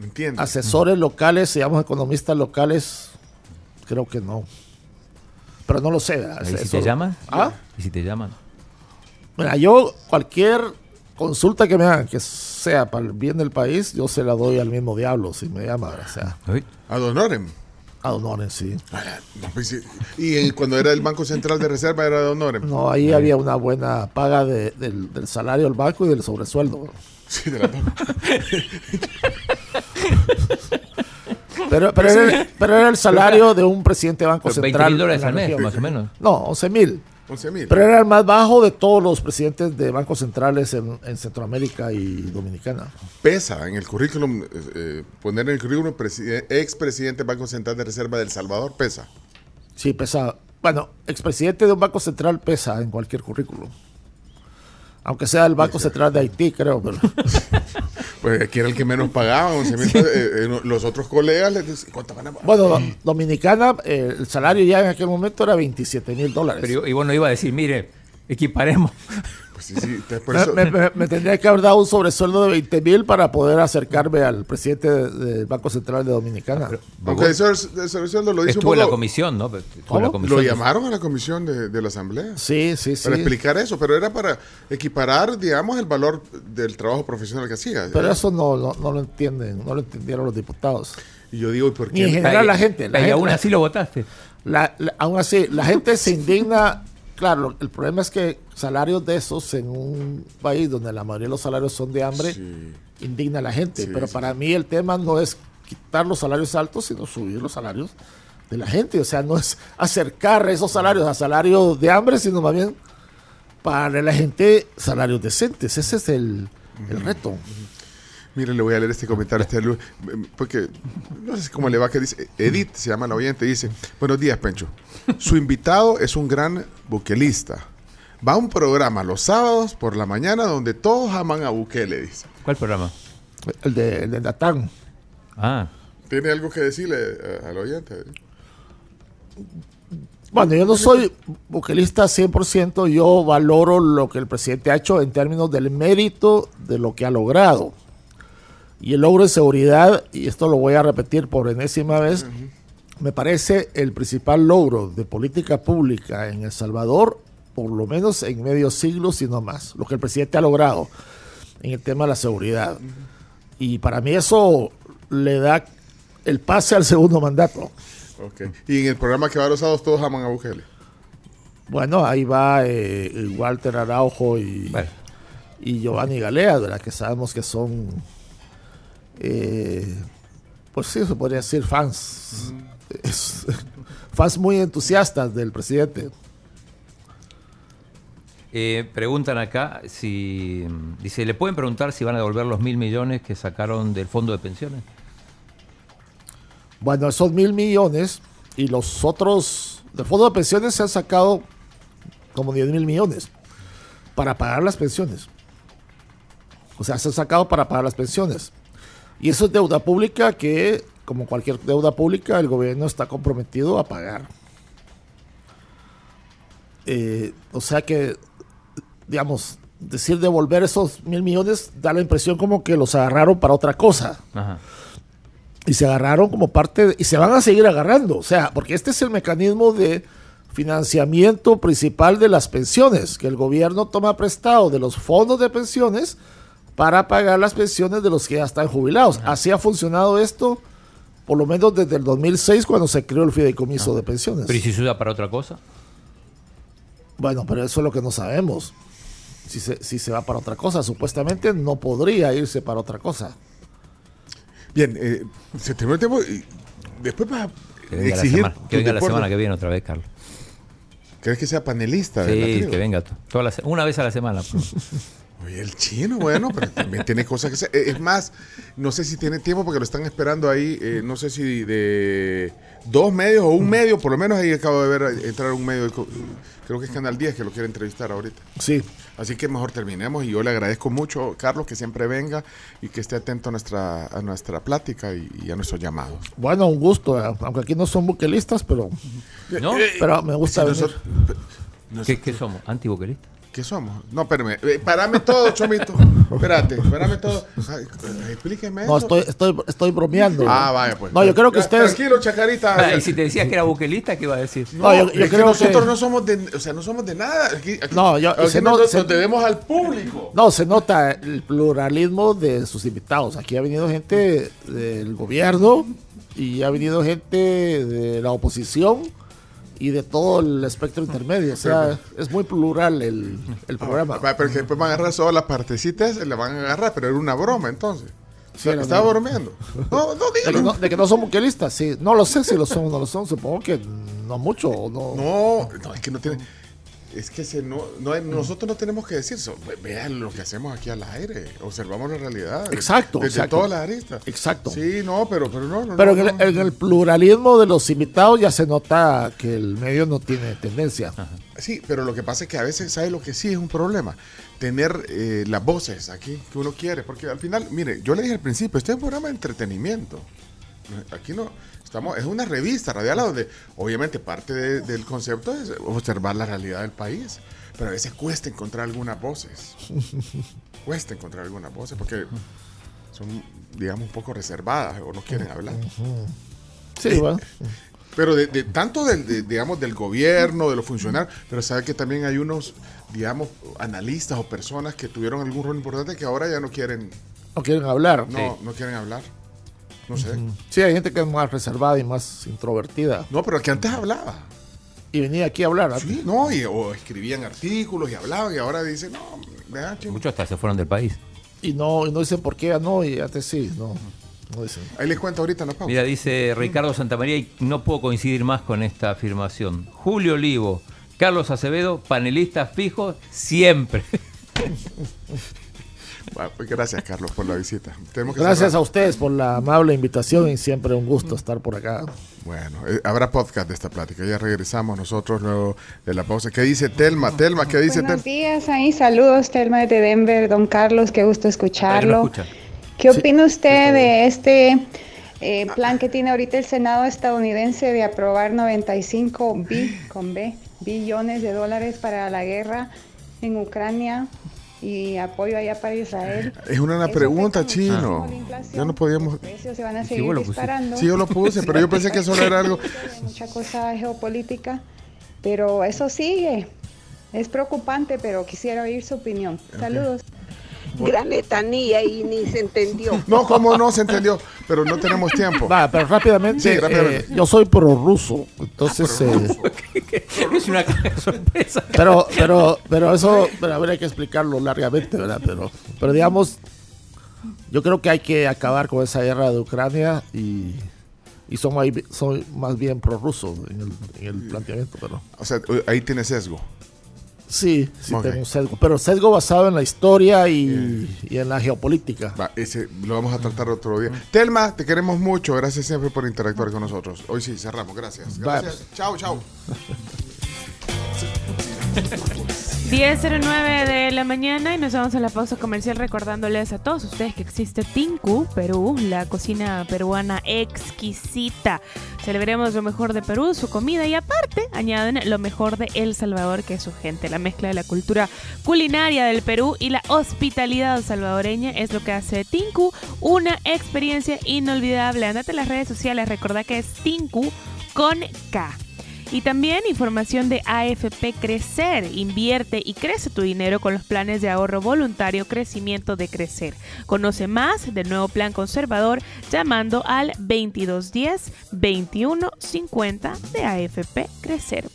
C: Entiendo.
D: Asesores locales, se llaman economistas locales, creo que no. Pero no lo sé.
E: ¿Y si
D: Eso-
E: te llaman?
D: ¿Ah?
E: ¿Y si te llaman?
D: Mira, yo cualquier consulta que me hagan, que sea para el bien del país, yo se la doy al mismo diablo si me llama. O sea,
C: A Don Oren.
D: sí.
C: Pues sí. Y eh, cuando era el Banco Central de Reserva era Don Oren.
D: No, ahí había una buena paga de- del, del salario del banco y del sobresueldo.
C: Sí, de la.
D: Pero, pero, era, el- pero era el salario de un presidente de Banco
E: 20
D: Central.
E: mil dólares
D: en la
E: al mes, más o menos.
D: No, 11 mil.
C: 11 mil.
D: Pero era el más bajo de todos los presidentes de bancos centrales en, en Centroamérica y Dominicana.
C: Pesa en el currículum, eh, eh, poner en el currículum preside- expresidente del Banco Central de Reserva del Salvador, pesa.
D: Sí, pesa. Bueno, expresidente de un banco central pesa en cualquier currículum. Aunque sea el Banco Central de Haití, creo. Pero,
C: Pues aquí era el que menos pagaba, 11 mil. Eh, eh, los otros colegas les decían, ¿cuánto van a pagar?
D: bueno, do- Dominicana, eh, el salario ya en aquel momento era 27 mil dólares.
E: Pero, y bueno, iba a decir, mire, equiparemos.
C: Pues sí, sí, entonces por
D: Me,
C: eso-
D: me- me- me tendría que haber dado un sobresueldo de 20 mil para poder acercarme al presidente de- del Banco Central de Dominicana.
C: Aunque es- eso, eso lo dice un
E: Estuvo en la comisión, ¿no? En
C: Lo llamaron a la comisión de, de la asamblea.
D: Sí, sí, sí.
C: Para explicar eso, pero era para equiparar, digamos, el valor del trabajo profesional que hacía.
D: Pero eso no, no, no lo entienden, no lo entendieron los diputados.
C: Y yo digo, ¿y por
D: Ni en
C: qué?
D: general la gente. La
E: y
D: gente-
E: aún así lo votaste.
D: La- la- aún así, la gente se indigna. Claro, el problema es que salarios de esos en un país donde la mayoría de los salarios son de hambre,
C: Sí.
D: indigna a la gente.
C: Sí,
D: Pero
C: sí.
D: para mí el tema no es quitar los salarios altos, sino subir los salarios de la gente. O sea, no es acercar esos salarios a salarios de hambre, sino más bien para la gente salarios decentes. Ese es el, el reto.
C: Mire, le voy a leer este comentario, este Lu- porque no sé cómo le va, que dice, Edith se llama la oyente, dice, buenos días, Pencho. Su invitado es un gran buquelista. Va a un programa los sábados por la mañana donde todos aman a Bukele, dice.
E: ¿Cuál programa?
D: El de, el de Natán.
E: Ah,
C: ¿Tiene algo que decirle eh, al oyente?
D: Bueno, yo no soy buquelista 100%, yo valoro lo que el presidente ha hecho en términos del mérito de lo que ha logrado. Y el logro de seguridad, y esto lo voy a repetir por enésima vez, me parece el principal logro de política pública en El Salvador, por lo menos en medio siglo, si no más, lo que el presidente ha logrado en el tema de la seguridad. Y para mí eso le da el pase al segundo mandato.
C: Ok. Y en el programa que va los sábados todos aman a Bukele.
D: Bueno, ahí va eh, Walter Araujo y,
E: bueno.
D: y Giovanni Galea, ¿verdad? que sabemos que son, eh, pues sí, se podría decir fans, Es- fans muy entusiastas del presidente.
E: Eh, preguntan acá si. Dice, ¿le pueden preguntar si van a devolver los mil millones que sacaron del fondo de pensiones?
D: Bueno, esos mil millones y los otros del fondo de pensiones se han sacado como 10 mil millones para pagar las pensiones. O sea, se han sacado para pagar las pensiones. Y eso es deuda pública que, como cualquier deuda pública, el gobierno está comprometido a pagar. Eh, o sea que, digamos, decir devolver esos mil millones da la impresión como que los agarraron para otra cosa
E: Ajá.
D: y se agarraron como parte de- y se van a seguir agarrando, o sea, porque este es el mecanismo de financiamiento principal de las pensiones, que el gobierno toma prestado de los fondos de pensiones para pagar las pensiones de los que ya están jubilados. Así ha funcionado esto por lo menos desde el 2006 cuando se creó el fideicomiso de pensiones.
E: Pero ¿y si se usa para otra cosa?
D: Bueno, pero eso es lo que no sabemos. Si se, si se va para otra cosa, supuestamente no podría irse para otra cosa.
C: Bien, eh, se terminó el tiempo y después va a
E: Que venga, la
C: exigir.
E: semana, que venga la semana que viene otra vez, Carlos.
C: ¿Crees que sea panelista?
E: Sí, que venga toda la una vez a la semana. pues.
C: Oye, el chino, bueno, pero también tiene cosas que hacer. Es más, no sé si tiene tiempo porque lo están esperando ahí, eh, no sé si de dos medios o un medio, por lo menos ahí acabo de ver eh, entrar un medio, creo que es Canal 10 que lo quiere entrevistar ahorita.
D: Sí,
C: Así que mejor terminemos y yo le agradezco mucho, Carlos, que siempre venga y que esté atento a nuestra, a nuestra plática y, y a nuestros llamados.
D: bueno, un gusto, eh, aunque aquí no son buquelistas, pero,
E: ¿No?
D: pero me gusta
C: Si
D: venir.
C: nosotros-
E: ¿Qué, qué somos? ¿Antibuquelistas?
C: ¿Qué somos? No, espérame. eh, parame todo, Chomito. Espérate, parame todo. Ay, explíqueme
D: No,
C: eso.
D: estoy, estoy, estoy bromeando.
C: Ah, vaya, pues.
D: No, yo creo que
C: Ya,
D: ustedes...
C: Tranquilo, Chacarita.
E: Ah, y si te decía que era buquelista, ¿qué iba a decir?
D: No, yo- yo
C: es que
D: creo
C: nosotros
D: que-
C: no somos de, o sea, no somos de nada. Aquí, aquí-
D: No, yo-
C: aquí
D: se no-
C: nosotros
D: se-
C: nos debemos al público.
D: No, se nota el pluralismo de sus invitados. Aquí ha venido gente del gobierno y ha venido gente de la oposición y de todo el espectro intermedio. O sea, es muy plural el, el programa.
C: Va, Pero que después van a agarrar solo las partecitas, le van a agarrar, pero era una broma entonces.
D: Sí, era
C: Estaba
D: una-
C: bromeando. No, no,
D: De que no, de que no son buquelistas, sí. No lo sé si lo son o no lo son. Supongo que no mucho. o No.
C: No, no, es que no tiene. Es que se no, no hay- nosotros no tenemos que decir eso. Ve- Vean lo que hacemos aquí al aire. Observamos la realidad.
D: Exacto,
C: Desde
D: exacto.
C: todas las aristas.
D: Exacto.
C: Sí, no, pero, pero no. no
D: Pero
C: no,
D: en el,
C: no.
D: en el pluralismo de los invitados ya se nota que el medio no tiene tendencia.
C: Sí, pero lo que pasa es que a veces, ¿sabe lo que sí es un problema? Tener eh, las voces aquí que uno quiere. Porque al final, mire, yo le dije al principio, este es un programa de entretenimiento. Aquí no. Estamos, es una revista radial a donde, obviamente, parte de- del concepto es observar la realidad del país. Pero a veces cuesta encontrar algunas voces. cuesta encontrar algunas voces porque son, digamos, un poco reservadas o no quieren hablar.
D: Sí, bueno.
C: Pero de, de- tanto del, de- digamos, del gobierno, de los funcionarios, pero sabe que también hay unos, digamos, analistas o personas que tuvieron algún rol importante que ahora ya no quieren,
D: No quieren hablar.
C: no, no quieren hablar. No sé.
D: Sí, hay gente que es más reservada y más introvertida.
C: No, pero que antes hablaba.
D: Y venía aquí a hablar. antes.
C: Sí, no, y, o escribían artículos y hablaban y ahora dicen, no, vean, chico".
E: Muchos hasta se fueron del país.
D: Y no, y no dicen por qué ya no, y antes sí, no. No dicen.
C: Ahí les cuento ahorita la pausa.
E: Mira, dice Ricardo Santamaría y no puedo coincidir más con esta afirmación. Julio Olivo, Carlos Acevedo, panelistas fijos siempre.
C: Bueno, pues gracias, Carlos, por la visita. Tenemos que
D: Gracias a ustedes por la amable invitación y siempre un gusto estar por acá.
C: Bueno, eh, habrá podcast de esta plática. Ya regresamos nosotros luego de la pausa. ¿Qué dice Telma? Telma, ¿qué dice
H: Buenos
C: Telma?
H: días, ahí saludos, Telma de Denver, don Carlos, qué gusto escucharlo.
E: escucha.
H: ¿Qué opina usted de este eh, plan que tiene ahorita el Senado estadounidense de aprobar 95 bi, con B, billones de dólares para la guerra en Ucrania y apoyo allá para Israel?
C: Es una, una
H: Eso
C: pregunta, chino.
H: inflación,
C: Ya no podíamos...
H: Los precios se van a
E: Sí,
H: seguir
E: pusiste.
H: disparando.
C: Sí, yo lo puse, pero yo pensé que solo era algo...
H: Mucha cosa geopolítica, pero eso sigue. Es preocupante, pero quisiera oír su opinión. Saludos.
I: Gran letanía y ni se entendió.
C: No, como no se entendió, pero no tenemos tiempo.
D: Va, pero rápidamente,
C: Sí, rápidamente.
D: eh, yo soy prorruso, entonces, eh,
E: es una sorpresa.
D: pero, pero, pero eso, pero habría que explicarlo largamente, ¿verdad? Pero, pero digamos, yo creo que hay que acabar con esa guerra de Ucrania y, y son, más, son más bien prorruso en el, en el planteamiento, pero
C: O sea, ahí tiene sesgo.
D: Sí, sí tengo un sesgo, pero sesgo basado en la historia y, y en la geopolítica.
C: Va, ese lo vamos a tratar otro día. Telma, te queremos mucho. Gracias siempre por interactuar con nosotros. Hoy sí, cerramos. Gracias. Gracias. Chao, chao.
F: 10.09 de la mañana y nos vamos a la pausa comercial recordándoles a todos ustedes que existe Tinku Perú, la cocina peruana exquisita. Celebremos lo mejor de Perú, su comida y aparte añaden lo mejor de El Salvador, que es su gente. La mezcla de la cultura culinaria del Perú y la hospitalidad salvadoreña es lo que hace Tinku una experiencia inolvidable. Andate en las redes sociales, recordá que es Tinku con K. Y también información de AFP Crecer. Invierte y crece tu dinero con los planes de ahorro voluntario Crecimiento de Crecer. Conoce más del nuevo plan conservador llamando al 2210 2150 de AFP Crecer.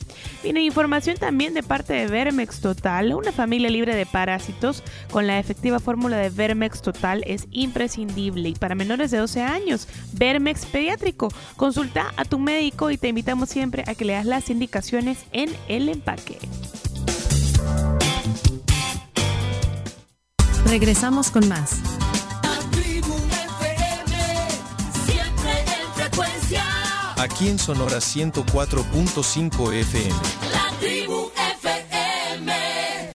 F: Viene información también de parte de Vermex Total, una familia libre de parásitos con la efectiva fórmula de Vermex Total es imprescindible y para menores de 12 años, Vermex Pediátrico. Consulta a tu médico y te invitamos siempre a que leas las indicaciones en el empaque.
A: Regresamos con más.
B: La tribu FM, siempre en frecuencia.
J: Aquí en Sonora 104.5 FM.
B: La